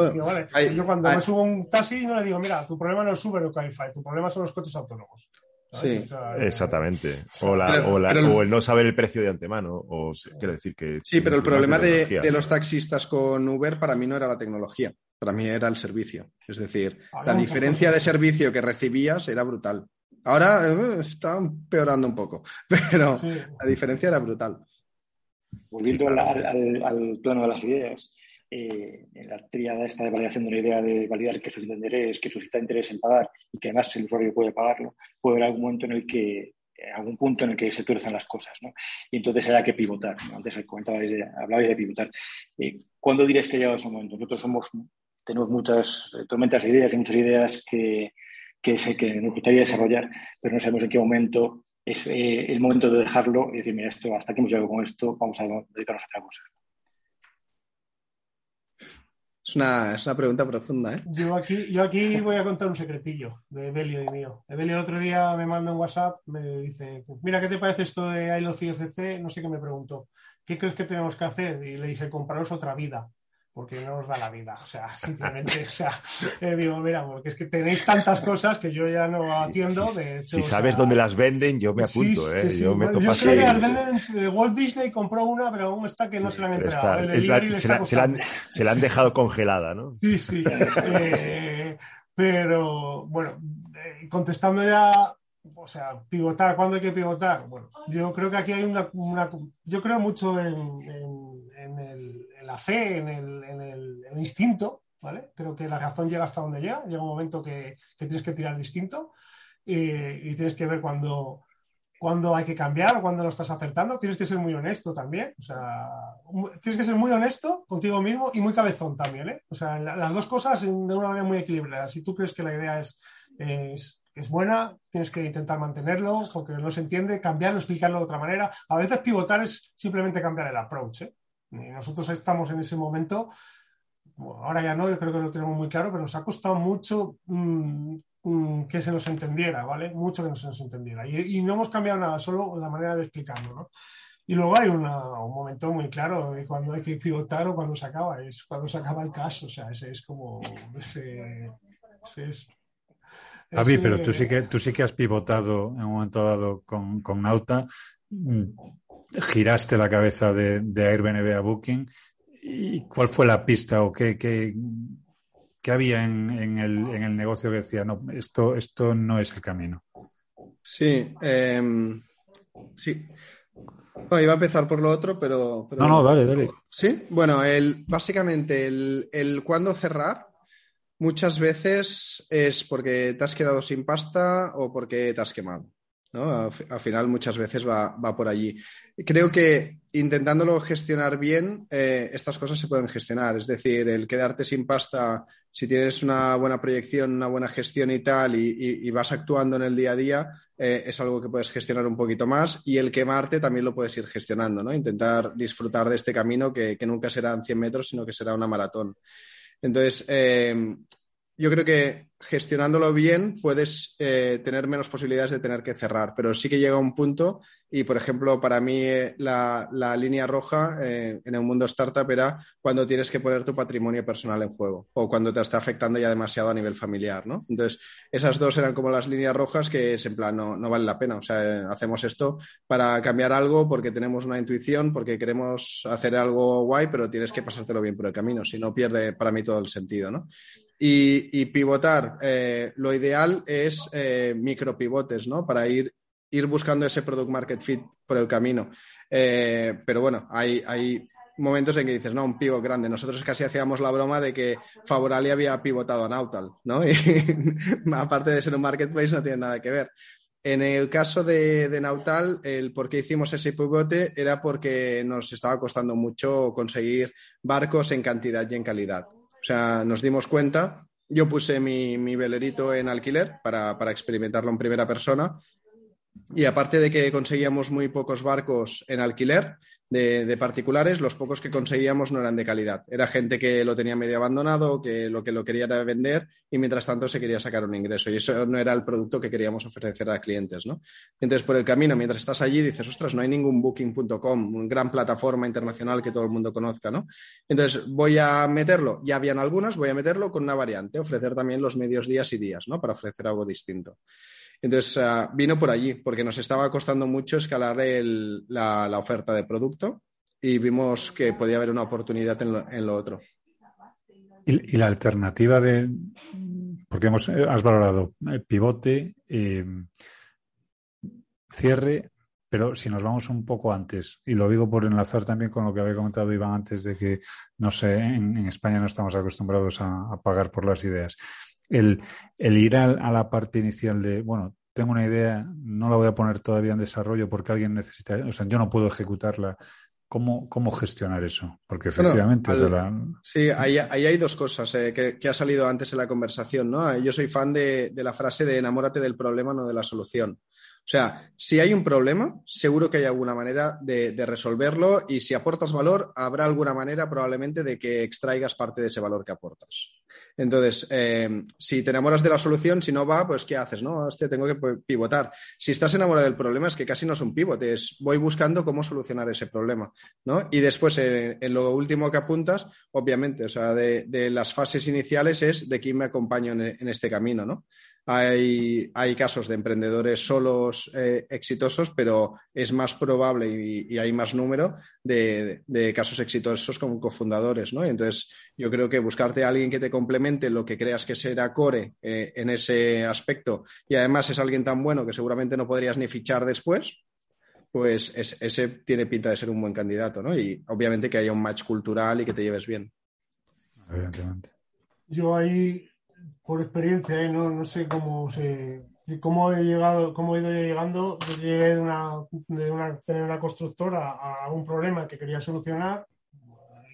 D: yo cuando me subo un taxi no le digo, mira, tu problema no es Uber o Cabify, tu problema son los coches autónomos.
C: Sí, exactamente. O, o, el no saber el precio de antemano. O, quiero decir que.
E: Sí, pero el problema de, los taxistas con Uber para mí no era la tecnología, para mí era el servicio. Es decir, la diferencia de servicio que recibías era brutal. Ahora eh, está empeorando un poco, pero la diferencia era brutal.
B: Volviendo al, plano de las ideas, eh, en la triada esta de validación de una idea de validar que suscita interés, que suscita interés en pagar y que además el usuario puede pagarlo, puede haber algún momento en el que algún punto en el que se tuerzan las cosas, ¿no? Y entonces haya que pivotar. Antes comentabais de, hablabais de pivotar. Eh, ¿Cuándo diréis que ha llegado ese momento? Nosotros somos, tenemos muchas eh, tormentas de ideas y muchas ideas que, que, sé que nos gustaría desarrollar, pero no sabemos en qué momento es el momento de dejarlo y decir, mira, esto, hasta aquí hemos llegado con esto, vamos a dedicarnos a otra cosa.
E: Es una, pregunta profunda, ¿eh?
D: Yo aquí, yo aquí voy a contar un secretillo de Evelio y mío. Evelio el otro día me manda un WhatsApp, me dice, mira, ¿qué te parece esto de I Love IFC? No sé qué me preguntó. ¿Qué crees que tenemos que hacer? Y le dije, compraros otra vida porque no os da la vida. O sea, simplemente, o sea, eh, digo, mira, porque es que tenéis tantas cosas que yo ya no atiendo.
C: si sabes dónde las venden, yo me apunto, ¿eh?
D: yo me yo creo que las venden. Walt Disney compró una, pero aún está que no se la han entregado.
C: se, la, han, se, la, han, dejado congelada, ¿no?
D: Sí, sí. eh, pero, bueno, eh, contestando ya o sea, pivotar, ¿cuándo hay que pivotar? Bueno, yo creo que aquí hay una, una yo creo mucho en, en, el, en la fe, en el, el, instinto, ¿vale? Creo que la razón llega hasta donde llega, llega un momento que, que tienes que tirar distinto y, y tienes que ver cuando, cuando hay que cambiar o cuando lo estás acertando, tienes que ser muy honesto también. O sea, tienes que ser muy honesto contigo mismo y muy cabezón también, ¿eh? O sea, las dos cosas de una manera muy equilibrada. Si tú crees que la idea es, es es buena, tienes que intentar mantenerlo porque no se entiende, cambiarlo, explicarlo de otra manera. A veces pivotar es simplemente cambiar el approach. ¿eh? Nosotros estamos en ese momento, ahora ya no, yo creo que lo tenemos muy claro, pero nos ha costado mucho mm, mm, que se nos entendiera, ¿vale? Mucho que no se nos entendiera. Y, y no hemos cambiado nada, solo la manera de explicarlo, ¿no? Y luego hay un momento muy claro de cuando hay que pivotar o cuando se acaba, es cuando se acaba el caso, o sea, ese es como... Ese, es,
A: Javi, pero tú sí, que, tú sí que has pivotado en un momento dado con, con Nauta, giraste la cabeza de, de Airbnb a Booking. ¿Y cuál fue la pista o qué, qué, qué había en, en, el, en, el, negocio que decía, no, esto, esto no es el camino?
E: Sí, eh, sí. Iba a empezar por lo otro, pero, pero...
A: No, no, dale, dale.
E: Sí, bueno, el, básicamente el, el cuándo cerrar muchas veces es porque te has quedado sin pasta o porque te has quemado. Al, final muchas veces va, va, por allí. Creo que intentándolo gestionar bien, eh, estas cosas se pueden gestionar. Es decir, el quedarte sin pasta, si tienes una buena proyección, una buena gestión y tal, y, vas actuando en el día a día, eh, es algo que puedes gestionar un poquito más. Y el quemarte también lo puedes ir gestionando, ¿no? Intentar disfrutar de este camino que, que nunca serán 100 metros, sino que será una maratón. Entonces, eh, yo creo que gestionándolo bien puedes eh, tener menos posibilidades de tener que cerrar, pero sí que llega un punto y, por ejemplo, para mí eh, la, línea roja eh, en el mundo startup era cuando tienes que poner tu patrimonio personal en juego o cuando te está afectando ya demasiado a nivel familiar, ¿no? Entonces, esas dos eran como las líneas rojas que es en plan, no, no vale la pena, o sea, hacemos esto para cambiar algo porque tenemos una intuición, porque queremos hacer algo guay, pero tienes que pasártelo bien por el camino, si no pierde para mí todo el sentido, ¿no? Y, pivotar, eh, lo ideal es eh, micropivotes, ¿no? Para ir, ir buscando ese product market fit por el camino. Eh, pero bueno, hay, hay, momentos en que dices, no, un pivot grande. Nosotros casi hacíamos la broma de que Favorali había pivotado a Nautal, ¿no? Y aparte de ser un marketplace, no tiene nada que ver. En el caso de, Nautal, el por qué hicimos ese pivote era porque nos estaba costando mucho conseguir barcos en cantidad y en calidad. O sea, nos dimos cuenta, yo puse mi, mi velerito en alquiler para, para, experimentarlo en primera persona. Y aparte de que conseguíamos muy pocos barcos en alquiler, de, particulares, los pocos que conseguíamos no eran de calidad. Era gente que lo tenía medio abandonado, que lo que lo quería era vender y mientras tanto se quería sacar un ingreso. Y eso no era el producto que queríamos ofrecer a clientes, ¿no? Entonces, por el camino, mientras estás allí, dices, ostras, no hay ningún booking.com, una gran plataforma internacional que todo el mundo conozca, ¿no? Entonces, voy a meterlo, ya habían algunas, voy a meterlo con una variante, ofrecer también los medios días y días, ¿no? Para ofrecer algo distinto. Entonces uh, vino por allí, porque nos estaba costando mucho escalar el, la, oferta de producto y vimos que podía haber una oportunidad en lo, en lo otro.
A: ¿Y, ¿Y, la alternativa de, porque hemos, has valorado eh, pivote, eh, cierre, pero si nos vamos un poco antes, y lo digo por enlazar también con lo que había comentado Iván antes de que, no sé, en, España no estamos acostumbrados a pagar por las ideas el, el ir a, a, la parte inicial de, bueno, tengo una idea, no la voy a poner todavía en desarrollo porque alguien necesita, o sea, yo no puedo ejecutarla. ¿Cómo, cómo gestionar eso? Porque efectivamente...
E: Bueno, al, la... Sí, ahí, ahí, hay dos cosas eh, que, que, ha salido antes en la conversación, ¿no? Yo soy fan de, de la frase de enamórate del problema, no de la solución. O sea, si hay un problema, seguro que hay alguna manera de, de, resolverlo y si aportas valor, habrá alguna manera probablemente de que extraigas parte de ese valor que aportas. Entonces, eh, si te enamoras de la solución, si no va, pues ¿qué haces? No, Hostia, tengo que pivotar. Si estás enamorado del problema, es que casi no es un pivote, es voy buscando cómo solucionar ese problema, ¿no? Y después, eh, en lo último que apuntas, obviamente, o sea, de, de, las fases iniciales es de quién me acompaño en, en este camino, ¿no? Hay, hay, casos de emprendedores solos eh, exitosos, pero es más probable y, y hay más número de, de, casos exitosos como cofundadores, ¿no? Y entonces, yo creo que buscarte a alguien que te complemente lo que creas que será core eh, en ese aspecto y además es alguien tan bueno que seguramente no podrías ni fichar después, pues es, ese tiene pinta de ser un buen candidato, ¿no? Y obviamente que haya un match cultural y que te lleves bien.
A: Evidentemente.
D: Yo ahí por experiencia, ¿eh? no, no, sé cómo se, cómo he llegado, cómo he ido llegando. Yo llegué de una, de una tener una constructora a un problema que quería solucionar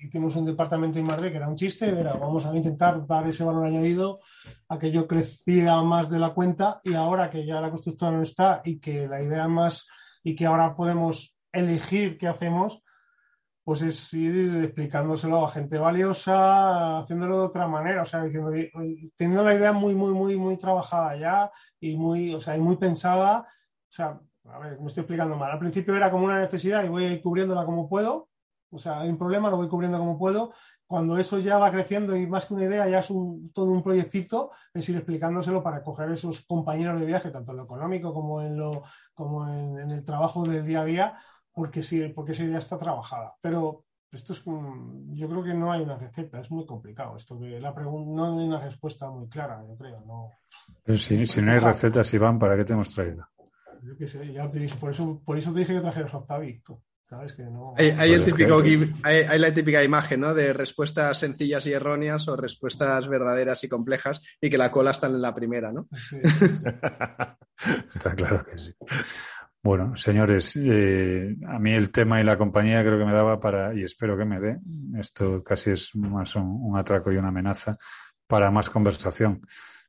D: hicimos un departamento I+D que era un chiste, era vamos a intentar dar ese valor añadido a que yo crecía más de la cuenta y ahora que ya la constructora no está y que la idea más y que ahora podemos elegir qué hacemos, pues es ir explicándoselo a gente valiosa, haciéndolo de otra manera, o sea, diciendo, teniendo la idea muy, muy, muy, muy trabajada ya y muy, o sea, y muy pensada, o sea, a ver, me estoy explicando mal. Al principio era como una necesidad y voy a ir cubriéndola como puedo, o sea, hay un problema, lo voy cubriendo como puedo. Cuando eso ya va creciendo y más que una idea, ya es un, todo un proyectito, es ir explicándoselo para coger esos compañeros de viaje, tanto en lo económico como en, lo, como en, en el trabajo del día a día, porque sí, porque esa idea está trabajada. Pero esto es yo creo que no hay una receta, es muy complicado esto que la no hay una respuesta muy clara, yo creo, no.
A: Pero si, si no hay recetas, Iván, ¿para qué te hemos traído?
D: Yo qué sé, ya te dije, por eso, por eso te dije que trajeras a Octavi. ¿Sabes? Que no...
E: hay, hay, el típico, hay, hay, la típica imagen, ¿no? De respuestas sencillas y erróneas o respuestas verdaderas y complejas y que la cola está en la primera, ¿no? Sí, sí, sí.
A: está claro que sí. Bueno, señores, eh, a mí el tema y la compañía creo que me daba para, y espero que me dé, esto casi es más un, atraco y una amenaza, para más conversación.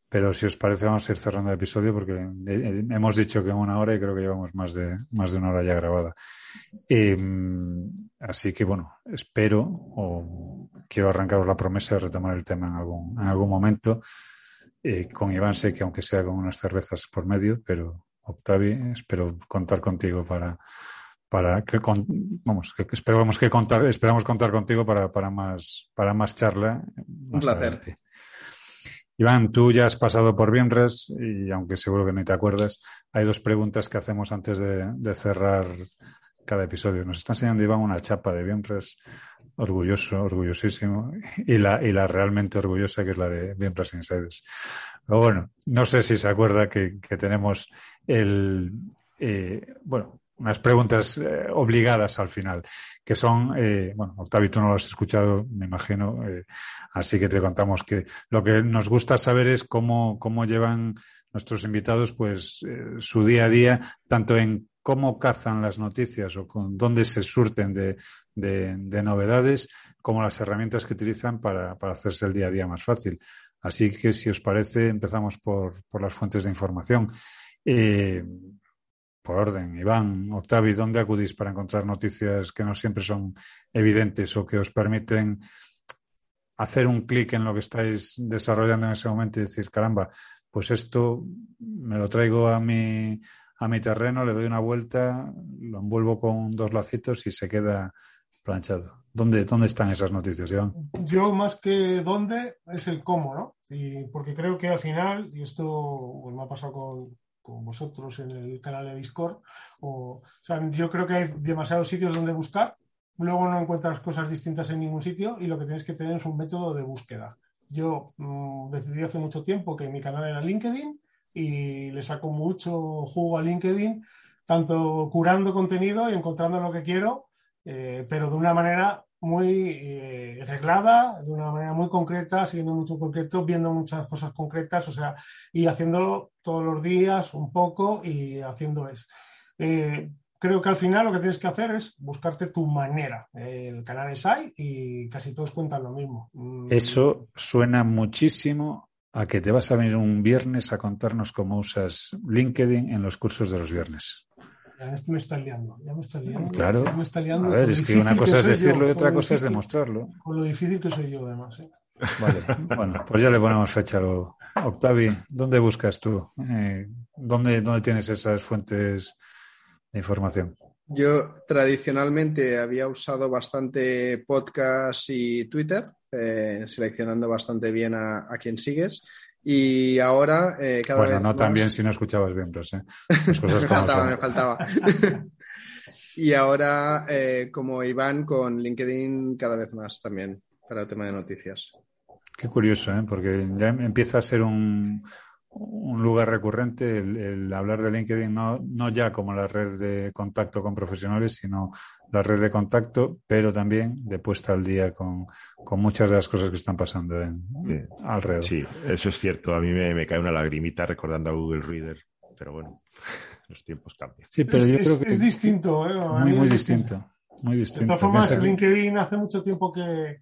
A: Pero si os parece, vamos a ir cerrando el episodio porque hemos dicho que en una hora y creo que llevamos más de, más de una hora ya grabada. Eh, así que bueno, espero o quiero arrancaros la promesa de retomar el tema en algún, en algún momento. Eh, con Iván sé que aunque sea con unas cervezas por medio, pero Octavi, espero contar contigo para, para que con, vamos, que esperamos que contar, esperamos contar contigo para, para más, para más charla.
E: Un placer. Adelante.
A: Iván, tú ya has pasado por Bienres y aunque seguro que ni te acuerdas, hay dos preguntas que hacemos antes de, de cerrar cada episodio. Nos está enseñando Iván una chapa de Bienres, orgulloso, orgullosísimo, y la, y la realmente orgullosa que es la de Bienres Insiders. Pero bueno, no sé si se acuerda que, que tenemos el, eh, bueno, unas preguntas eh, obligadas al final, que son, eh, bueno, Octavio, tú no lo has escuchado, me imagino, eh, así que te contamos que lo que nos gusta saber es cómo, cómo llevan nuestros invitados, pues, eh, su día a día, tanto en cómo cazan las noticias o con dónde se surten de, de, de novedades, como las herramientas que utilizan para, para, hacerse el día a día más fácil. Así que, si os parece, empezamos por, por las fuentes de información. Eh, por orden, Iván, Octavio, ¿dónde acudís para encontrar noticias que no siempre son evidentes o que os permiten hacer un clic en lo que estáis desarrollando en ese momento y decir, caramba, pues esto me lo traigo a mi, a mi terreno, le doy una vuelta, lo envuelvo con dos lacitos y se queda planchado. ¿Dónde, dónde están esas noticias, Iván?
D: Yo más que dónde es el cómo, ¿no? Y porque creo que al final, y esto me ha pasado con, vosotros en el canal de Discord. O, yo creo que hay demasiados sitios donde buscar, luego no encuentras cosas distintas en ningún sitio y lo que tienes que tener es un método de búsqueda. Yo mmm, decidí hace mucho tiempo que mi canal era LinkedIn y le saco mucho jugo a LinkedIn, tanto curando contenido y encontrando lo que quiero, eh, pero de una manera muy eh, reglada, de una manera muy concreta, siguiendo mucho concreto, viendo muchas cosas concretas, o sea, y haciéndolo todos los días un poco y haciendo esto. Eh, creo que al final lo que tienes que hacer es buscarte tu manera. El canal es ahí y casi todos cuentan lo mismo. Mm.
A: Eso suena muchísimo a que te vas a venir un viernes a contarnos cómo usas LinkedIn en los cursos de los viernes.
D: Ya me está liando, ya me está liando.
A: Claro.
D: Ya me está liando
A: a ver, es que una cosa que es decirlo yo, y otra cosa difícil, es demostrarlo.
D: Con lo difícil que soy yo, además. ¿eh?
A: Vale, bueno, pues ya le ponemos fecha. Octavi, ¿dónde buscas tú? Eh, ¿dónde, ¿Dónde tienes esas fuentes de información?
E: Yo tradicionalmente había usado bastante podcast y Twitter, eh, seleccionando bastante bien a, a quien sigues. Y ahora eh, cada
A: bueno,
E: vez
A: no
E: más...
A: tan bien si no escuchabas bien, pero sí.
E: Las cosas me faltaba, me faltaba. y ahora, eh, como Iván, con LinkedIn cada vez más también para el tema de noticias.
A: Qué curioso, ¿eh? porque ya empieza a ser un, un lugar recurrente el, el, hablar de LinkedIn, no, no ya como la red de contacto con profesionales, sino la red de contacto, pero también de puesta al día con, con muchas de las cosas que están pasando en,
C: sí.
A: alrededor.
C: Sí, eso es cierto. A mí me, me, cae una lagrimita recordando a Google Reader, pero bueno, los tiempos cambian.
A: Sí, pero
D: es,
A: yo
D: es,
A: creo que
D: es distinto. ¿eh?
A: Muy, muy distinto. muy distinto.
D: De todas formas, LinkedIn hace mucho tiempo que,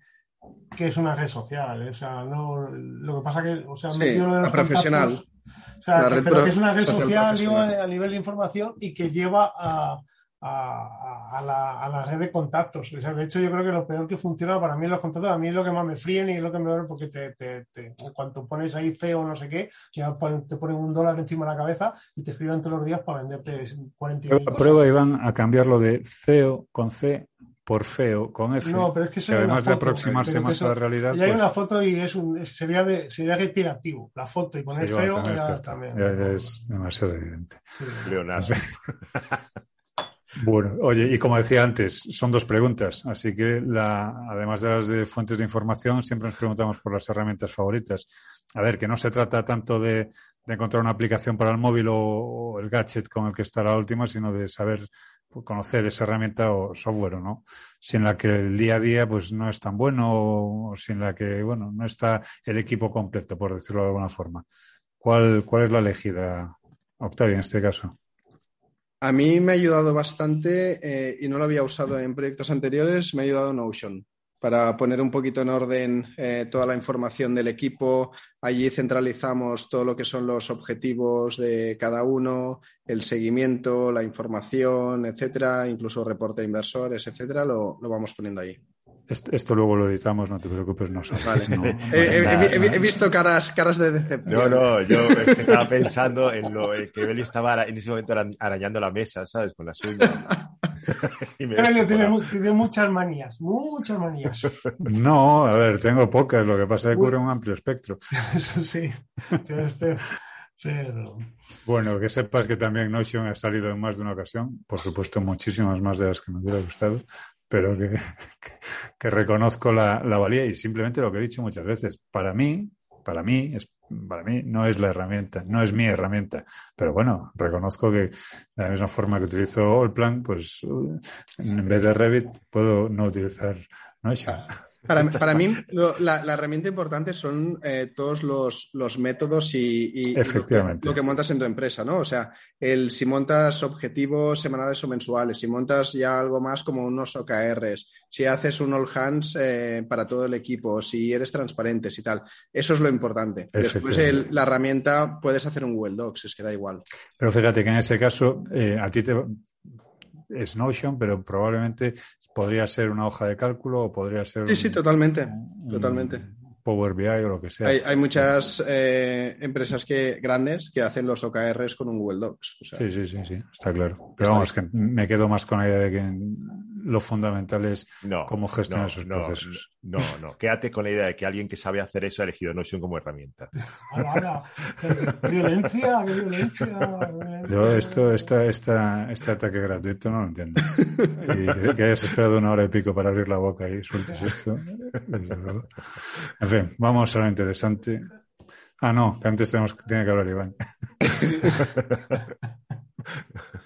D: que es una red social. ¿eh? O sea, no, lo que pasa que, o sea,
E: sí, lo de los profesional.
D: O sea, que, pero que es una red social digo, a nivel de información y que lleva a, a, a, la, a, la, red de contactos. O sea, de hecho, yo creo que lo peor que funciona para mí en los contactos, a mí es lo que más me fríen y es lo que me duele porque te, te, te, cuando pones ahí feo no sé qué, ya te ponen un dólar encima de la cabeza y te escriben todos los días para venderte 40
A: Prueba, prueba Iván, a cambiarlo de CEO con C por feo con F.
D: No, pero es que,
A: que además foto, de aproximarse más a la realidad.
D: Y hay pues... una foto y es un, sería, de, sería retirativo. La foto y poner feo ya también.
A: Ya, ya es demasiado evidente.
C: Sí. Leonardo.
A: Bueno, oye, y como decía antes, son dos preguntas, así que la, además de las de fuentes de información, siempre nos preguntamos por las herramientas favoritas. A ver, que no se trata tanto de, encontrar una aplicación para el móvil o, o, el gadget con el que está la última, sino de saber conocer esa herramienta o software, ¿no? Si en la que el día a día pues no es tan bueno o, o si en la que, bueno, no está el equipo completo, por decirlo de alguna forma. ¿Cuál, cuál es la elegida, Octavio, en este caso?
E: A mí me ha ayudado bastante eh, y no lo había usado en proyectos anteriores, me ha ayudado Notion para poner un poquito en orden eh, toda la información del equipo. Allí centralizamos todo lo que son los objetivos de cada uno, el seguimiento, la información, etcétera, incluso reporte de inversores, etcétera, lo, lo vamos poniendo ahí.
A: Esto, esto, luego lo editamos, no te preocupes, no sabes.
E: Vale. No, no he, he, he, visto caras, caras de decepción.
C: No, no, yo estaba pensando en lo en que Beli estaba en ese momento arañando la mesa, ¿sabes? Con las uñas.
D: tiene, tiene, muchas manías, muchas manías.
A: No, a ver, tengo pocas, lo que pasa es que cubre un amplio espectro.
D: Eso sí, pero, pero...
A: Bueno, que sepas que también Notion ha salido en más de una ocasión, por supuesto muchísimas más de las que me hubiera gustado, pero que, que, reconozco la, la, valía y simplemente lo que he dicho muchas veces. Para mí, para mí, es, para mí no es la herramienta, no es mi herramienta, pero bueno, reconozco que de la misma forma que utilizo Allplan, pues en vez de Revit puedo no utilizar Notion.
E: Para, para, mí, lo, la, la, herramienta importante son eh, todos los, los, métodos y, y
A: Efectivamente.
E: Lo, lo, que montas en tu empresa, ¿no? O sea, el si montas objetivos semanales o mensuales, si montas ya algo más como unos OKRs, si haces un all hands eh, para todo el equipo, si eres transparente, y tal. Eso es lo importante. Después el, la herramienta puedes hacer un Google Docs, es que da igual.
A: Pero fíjate que en ese caso, eh, a ti te, es Notion, pero probablemente podría ser una hoja de cálculo o podría ser.
E: Sí, sí, totalmente. Totalmente.
A: Power BI o lo que sea.
E: Hay, hay muchas eh, empresas que, grandes que hacen los OKRs con un Google Docs.
A: O sea, sí, sí, sí, sí, está claro. Pero está vamos, bien. que me quedo más con la idea de que lo fundamental es no, cómo gestionar
C: no,
A: esos
C: no,
A: procesos.
C: No, no, quédate con la idea de que alguien que sabe hacer eso ha elegido Notion como herramienta.
D: Ahora, qué violencia, qué violencia.
A: Yo esto, esta, esta, este ataque gratuito no lo entiendo. Y que hayas esperado una hora y pico para abrir la boca y sueltes esto. En fin, vamos a lo interesante. Ah, no, que antes tenemos, tiene que hablar Iván. Sí.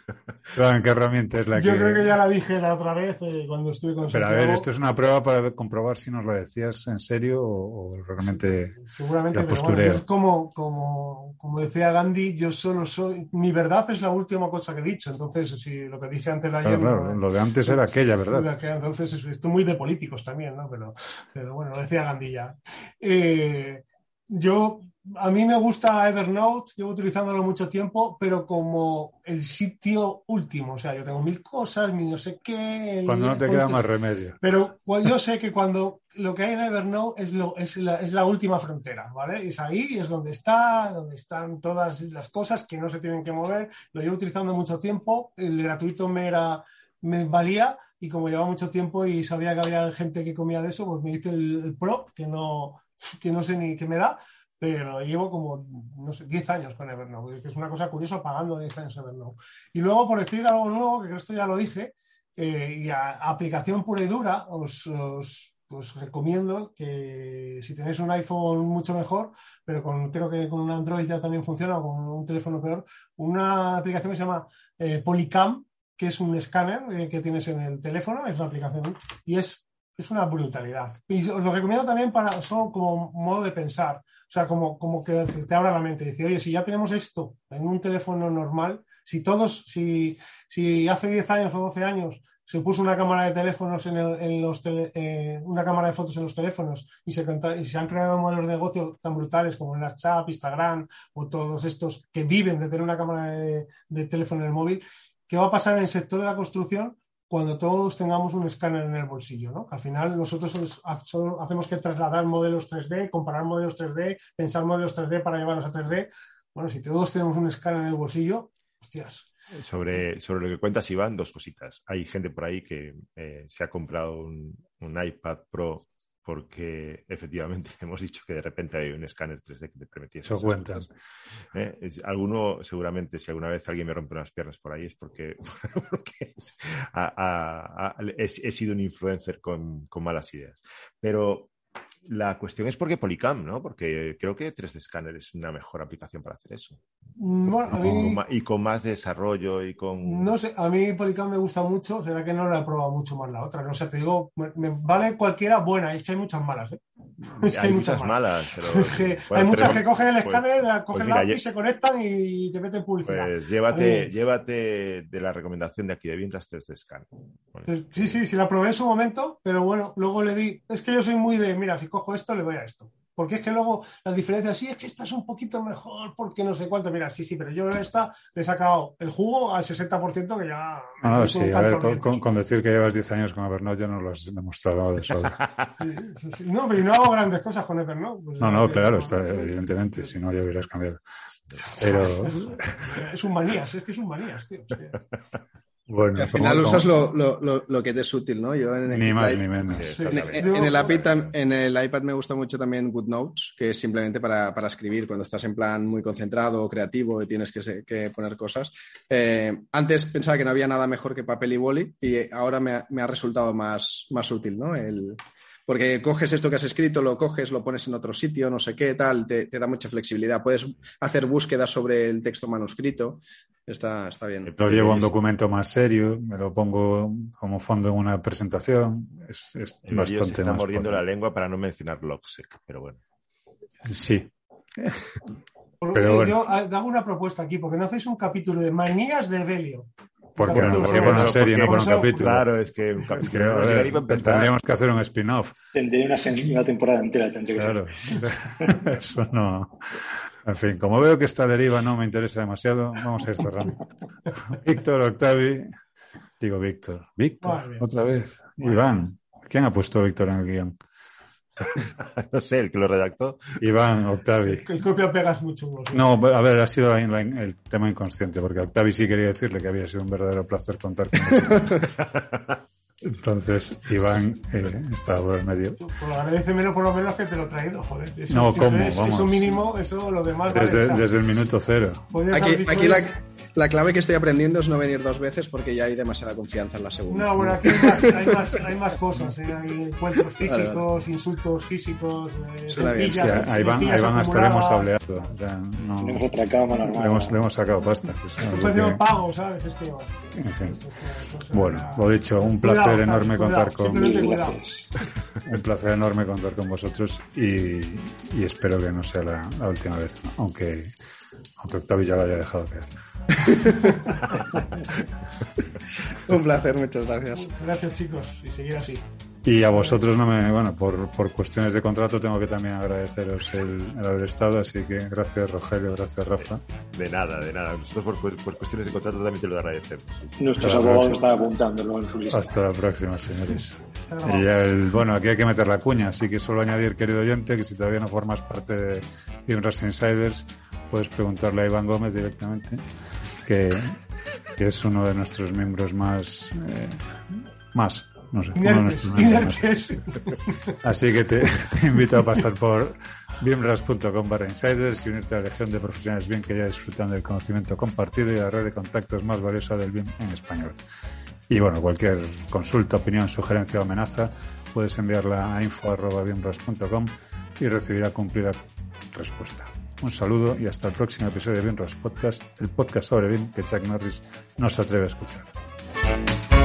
A: Iván, ¿qué herramienta es la
D: Yo
A: que...?
D: creo que ya la dije la otra vez eh, cuando estuve con
A: Pero a ver, esto es una prueba para comprobar si nos lo decías en serio o, o realmente
D: Seguramente,
A: la
D: pero bueno, es como, como, como decía Gandhi, yo solo soy... Mi verdad es la última cosa que he dicho, entonces si lo que dije antes de ayer...
A: Claro, claro, lo de antes era aquella, ¿verdad?
D: Entonces estoy muy de políticos también, ¿no? Pero, pero bueno, lo decía Gandhi ya. Eh, yo a mí me gusta Evernote, llevo utilizándolo mucho tiempo, pero como el sitio último. O sea, yo tengo mil cosas, mi no sé qué.
A: Cuando no te queda más remedio.
D: Pero yo sé que cuando lo que hay en Evernote es, lo, es, la, es la última frontera, ¿vale? Es ahí, es donde está, donde están todas las cosas que no se tienen que mover. Lo llevo utilizando mucho tiempo. El gratuito me era me valía y como llevaba mucho tiempo y sabía que había gente que comía de eso, pues me hice el, el Pro, que no, que no sé ni qué me da, pero llevo como, no sé, 10 años con Evernote, que es una cosa curiosa pagando 10 años Evernote. Y luego, por decir algo nuevo, que esto ya lo dije, eh, y a, aplicación pura y dura, os, os, recomiendo que si tenéis un iPhone mucho mejor, pero con, creo que con un Android ya también funciona, o con un teléfono peor, una aplicación que se llama eh, Polycam, que es un escáner eh, que tienes en el teléfono, es una aplicación, y es es una brutalidad. Y os lo recomiendo también para solo como modo de pensar. O sea, como, como que te abra la mente. Dice, oye, si ya tenemos esto en un teléfono normal, si todos, si, si hace 10 años o 12 años se puso una cámara de teléfonos en, los eh, una cámara de fotos en los teléfonos y se, y se han creado modelos de negocio tan brutales como en WhatsApp, Instagram o todos estos que viven de tener una cámara de, de teléfono en el móvil, ¿qué va a pasar en el sector de la construcción cuando todos tengamos un escáner en el bolsillo, ¿no? Al final nosotros hacemos que trasladar modelos 3D, comparar modelos 3D, pensar modelos 3D para llevarlos a 3D. Bueno, si todos tenemos un escáner en el bolsillo, hostias.
C: Sobre, sobre lo que cuentas, Iván, dos cositas. Hay gente por ahí que eh, se ha comprado un, un iPad Pro porque efectivamente hemos dicho que de repente hay un escáner 3D que te permitiese.
A: Eso cuenta.
C: ¿Eh? alguno, seguramente, si alguna vez alguien me rompe unas piernas por ahí, es porque, he, sido un influencer con, con malas ideas. Pero la cuestión es por qué Polycam, ¿no? Porque creo que 3D Scanner es una mejor aplicación para hacer eso.
D: Mm,
C: y con más desarrollo y con...
D: No sé, a mí Polycam me gusta mucho, será que no la he probado mucho más la otra. No sé, te digo, me, vale cualquiera buena, es que hay muchas malas, ¿eh?
C: Es que hay, muchas, malas.
D: hay muchas que cogen el pues, escáner, pues cogen la y se conectan y te meten publicidad.
C: Pues llévate, llévate de la recomendación de aquí de Vinras 3D Scanner.
D: Pues sí, sí, sí, la probé en su momento, pero bueno, luego le di, es que yo soy muy de, mira, si cojo esto, le voy a esto. Porque es que luego las diferencias, sí, es que esta es un poquito mejor, porque no sé cuánto. Mira, sí, sí, pero yo esta le he sacado el jugo al 60% que ya.
A: No, sí, a ver, con, decir que llevas 10 años con Evernote ya no lo has demostrado de
D: sobra. no, pero no hago grandes cosas con Evernote.
A: Pues no, no, claro, evidentemente, si no ya hubieras cambiado. Pero...
D: es un manías, es que es un manías, tío.
E: Bueno, al final usas lo, lo, lo, que te es útil, ¿no?
A: Yo en el ni más ni menos.
E: En, el iPad, en el iPad me gusta mucho también GoodNotes, que es simplemente para, para escribir cuando estás en plan muy concentrado o creativo y tienes que, que poner cosas. Eh, antes pensaba que no había nada mejor que papel y boli y ahora me ha, me ha resultado más, más útil, ¿no? El, porque coges esto que has escrito, lo coges, lo pones en otro sitio, no sé qué, tal, te, te da mucha flexibilidad. Puedes hacer búsquedas sobre el texto manuscrito. Está, está bien.
A: Lo llevo a un documento más serio, me lo pongo como fondo en una presentación. Es, es bastante se
C: está mordiendo la lengua para no mencionar Logsec, pero bueno.
A: Sí.
D: pero Yo hago una propuesta aquí, porque no hacéis un capítulo de manías de Belio.
A: Porque nos lleva una serie, no por un capítulo.
C: Claro, es que, es que
A: tendríamos que hacer un spin-off.
B: Tendría una, una temporada entera.
A: Claro, eso no. En fin, como veo que esta deriva no me interesa demasiado, vamos a ir cerrando. Víctor, Octavi, digo Víctor. Víctor, otra vez. Iván, ¿quién ha puesto Víctor en el guion?
C: no sé, el que lo redactó.
A: Iván, Octavi.
D: El copia pegas mucho.
A: No, a ver, ha sido el tema inconsciente, porque Octavi sí quería decirle que había sido un verdadero placer contar con él. Entonces, Iván eh, está por el medio.
D: Pues lo agradece menos por lo menos que te lo he traído, joder.
A: no, ¿cómo?
D: Es, Vamos. Eso mínimo, eso lo demás.
A: Desde, desde el minuto cero.
E: Aquí, aquí la, la, clave que estoy aprendiendo es no venir dos veces porque ya hay demasiada confianza en la segunda.
D: No, bueno, aquí hay más, hay más, hay más cosas. ¿eh? Hay encuentros físicos, insultos físicos. Eh,
A: sí, ahí van, ahí van hasta le hemos hableado. O sea, no, le hemos le, hemos, le hemos sacado pasta.
D: Pues, pago, ¿sabes? Es que,
A: en fin. Bueno, lo dicho, un placer enorme contar con un placer enorme contar con vosotros y, espero que no sea la, última vez, aunque aunque Octavio ya lo haya dejado caer.
E: un placer, muchas gracias.
D: Gracias chicos y seguir así.
A: Y a vosotros no me, bueno, por, por cuestiones de contrato tengo que también agradeceros el, haber estado, así que gracias Rogelio, gracias Rafa.
C: De nada, de nada. Nosotros por, por cuestiones de contrato también te lo agradecemos.
B: Nuestros abogados están apuntándolo en su lista.
A: Hasta la próxima, señores. y el, bueno, aquí hay que meter la cuña, así que solo añadir, querido oyente, que si todavía no formas parte de Inras Insiders, puedes preguntarle a Iván Gómez directamente, que, que es uno de nuestros miembros más, eh, más no sé. Así que te, invito a pasar por bienras.com barra insiders y unirte a la legión de profesionales bien que ya disfrutan del conocimiento compartido y la red de contactos más valiosa del BIM en español. Y bueno, cualquier consulta, opinión, sugerencia o amenaza puedes enviarla a info.bienras.com y recibirá cumplida respuesta. Un saludo y hasta el próximo episodio de BIMRAS Podcast, el podcast sobre BIM que Chuck Norris no se atreve a escuchar.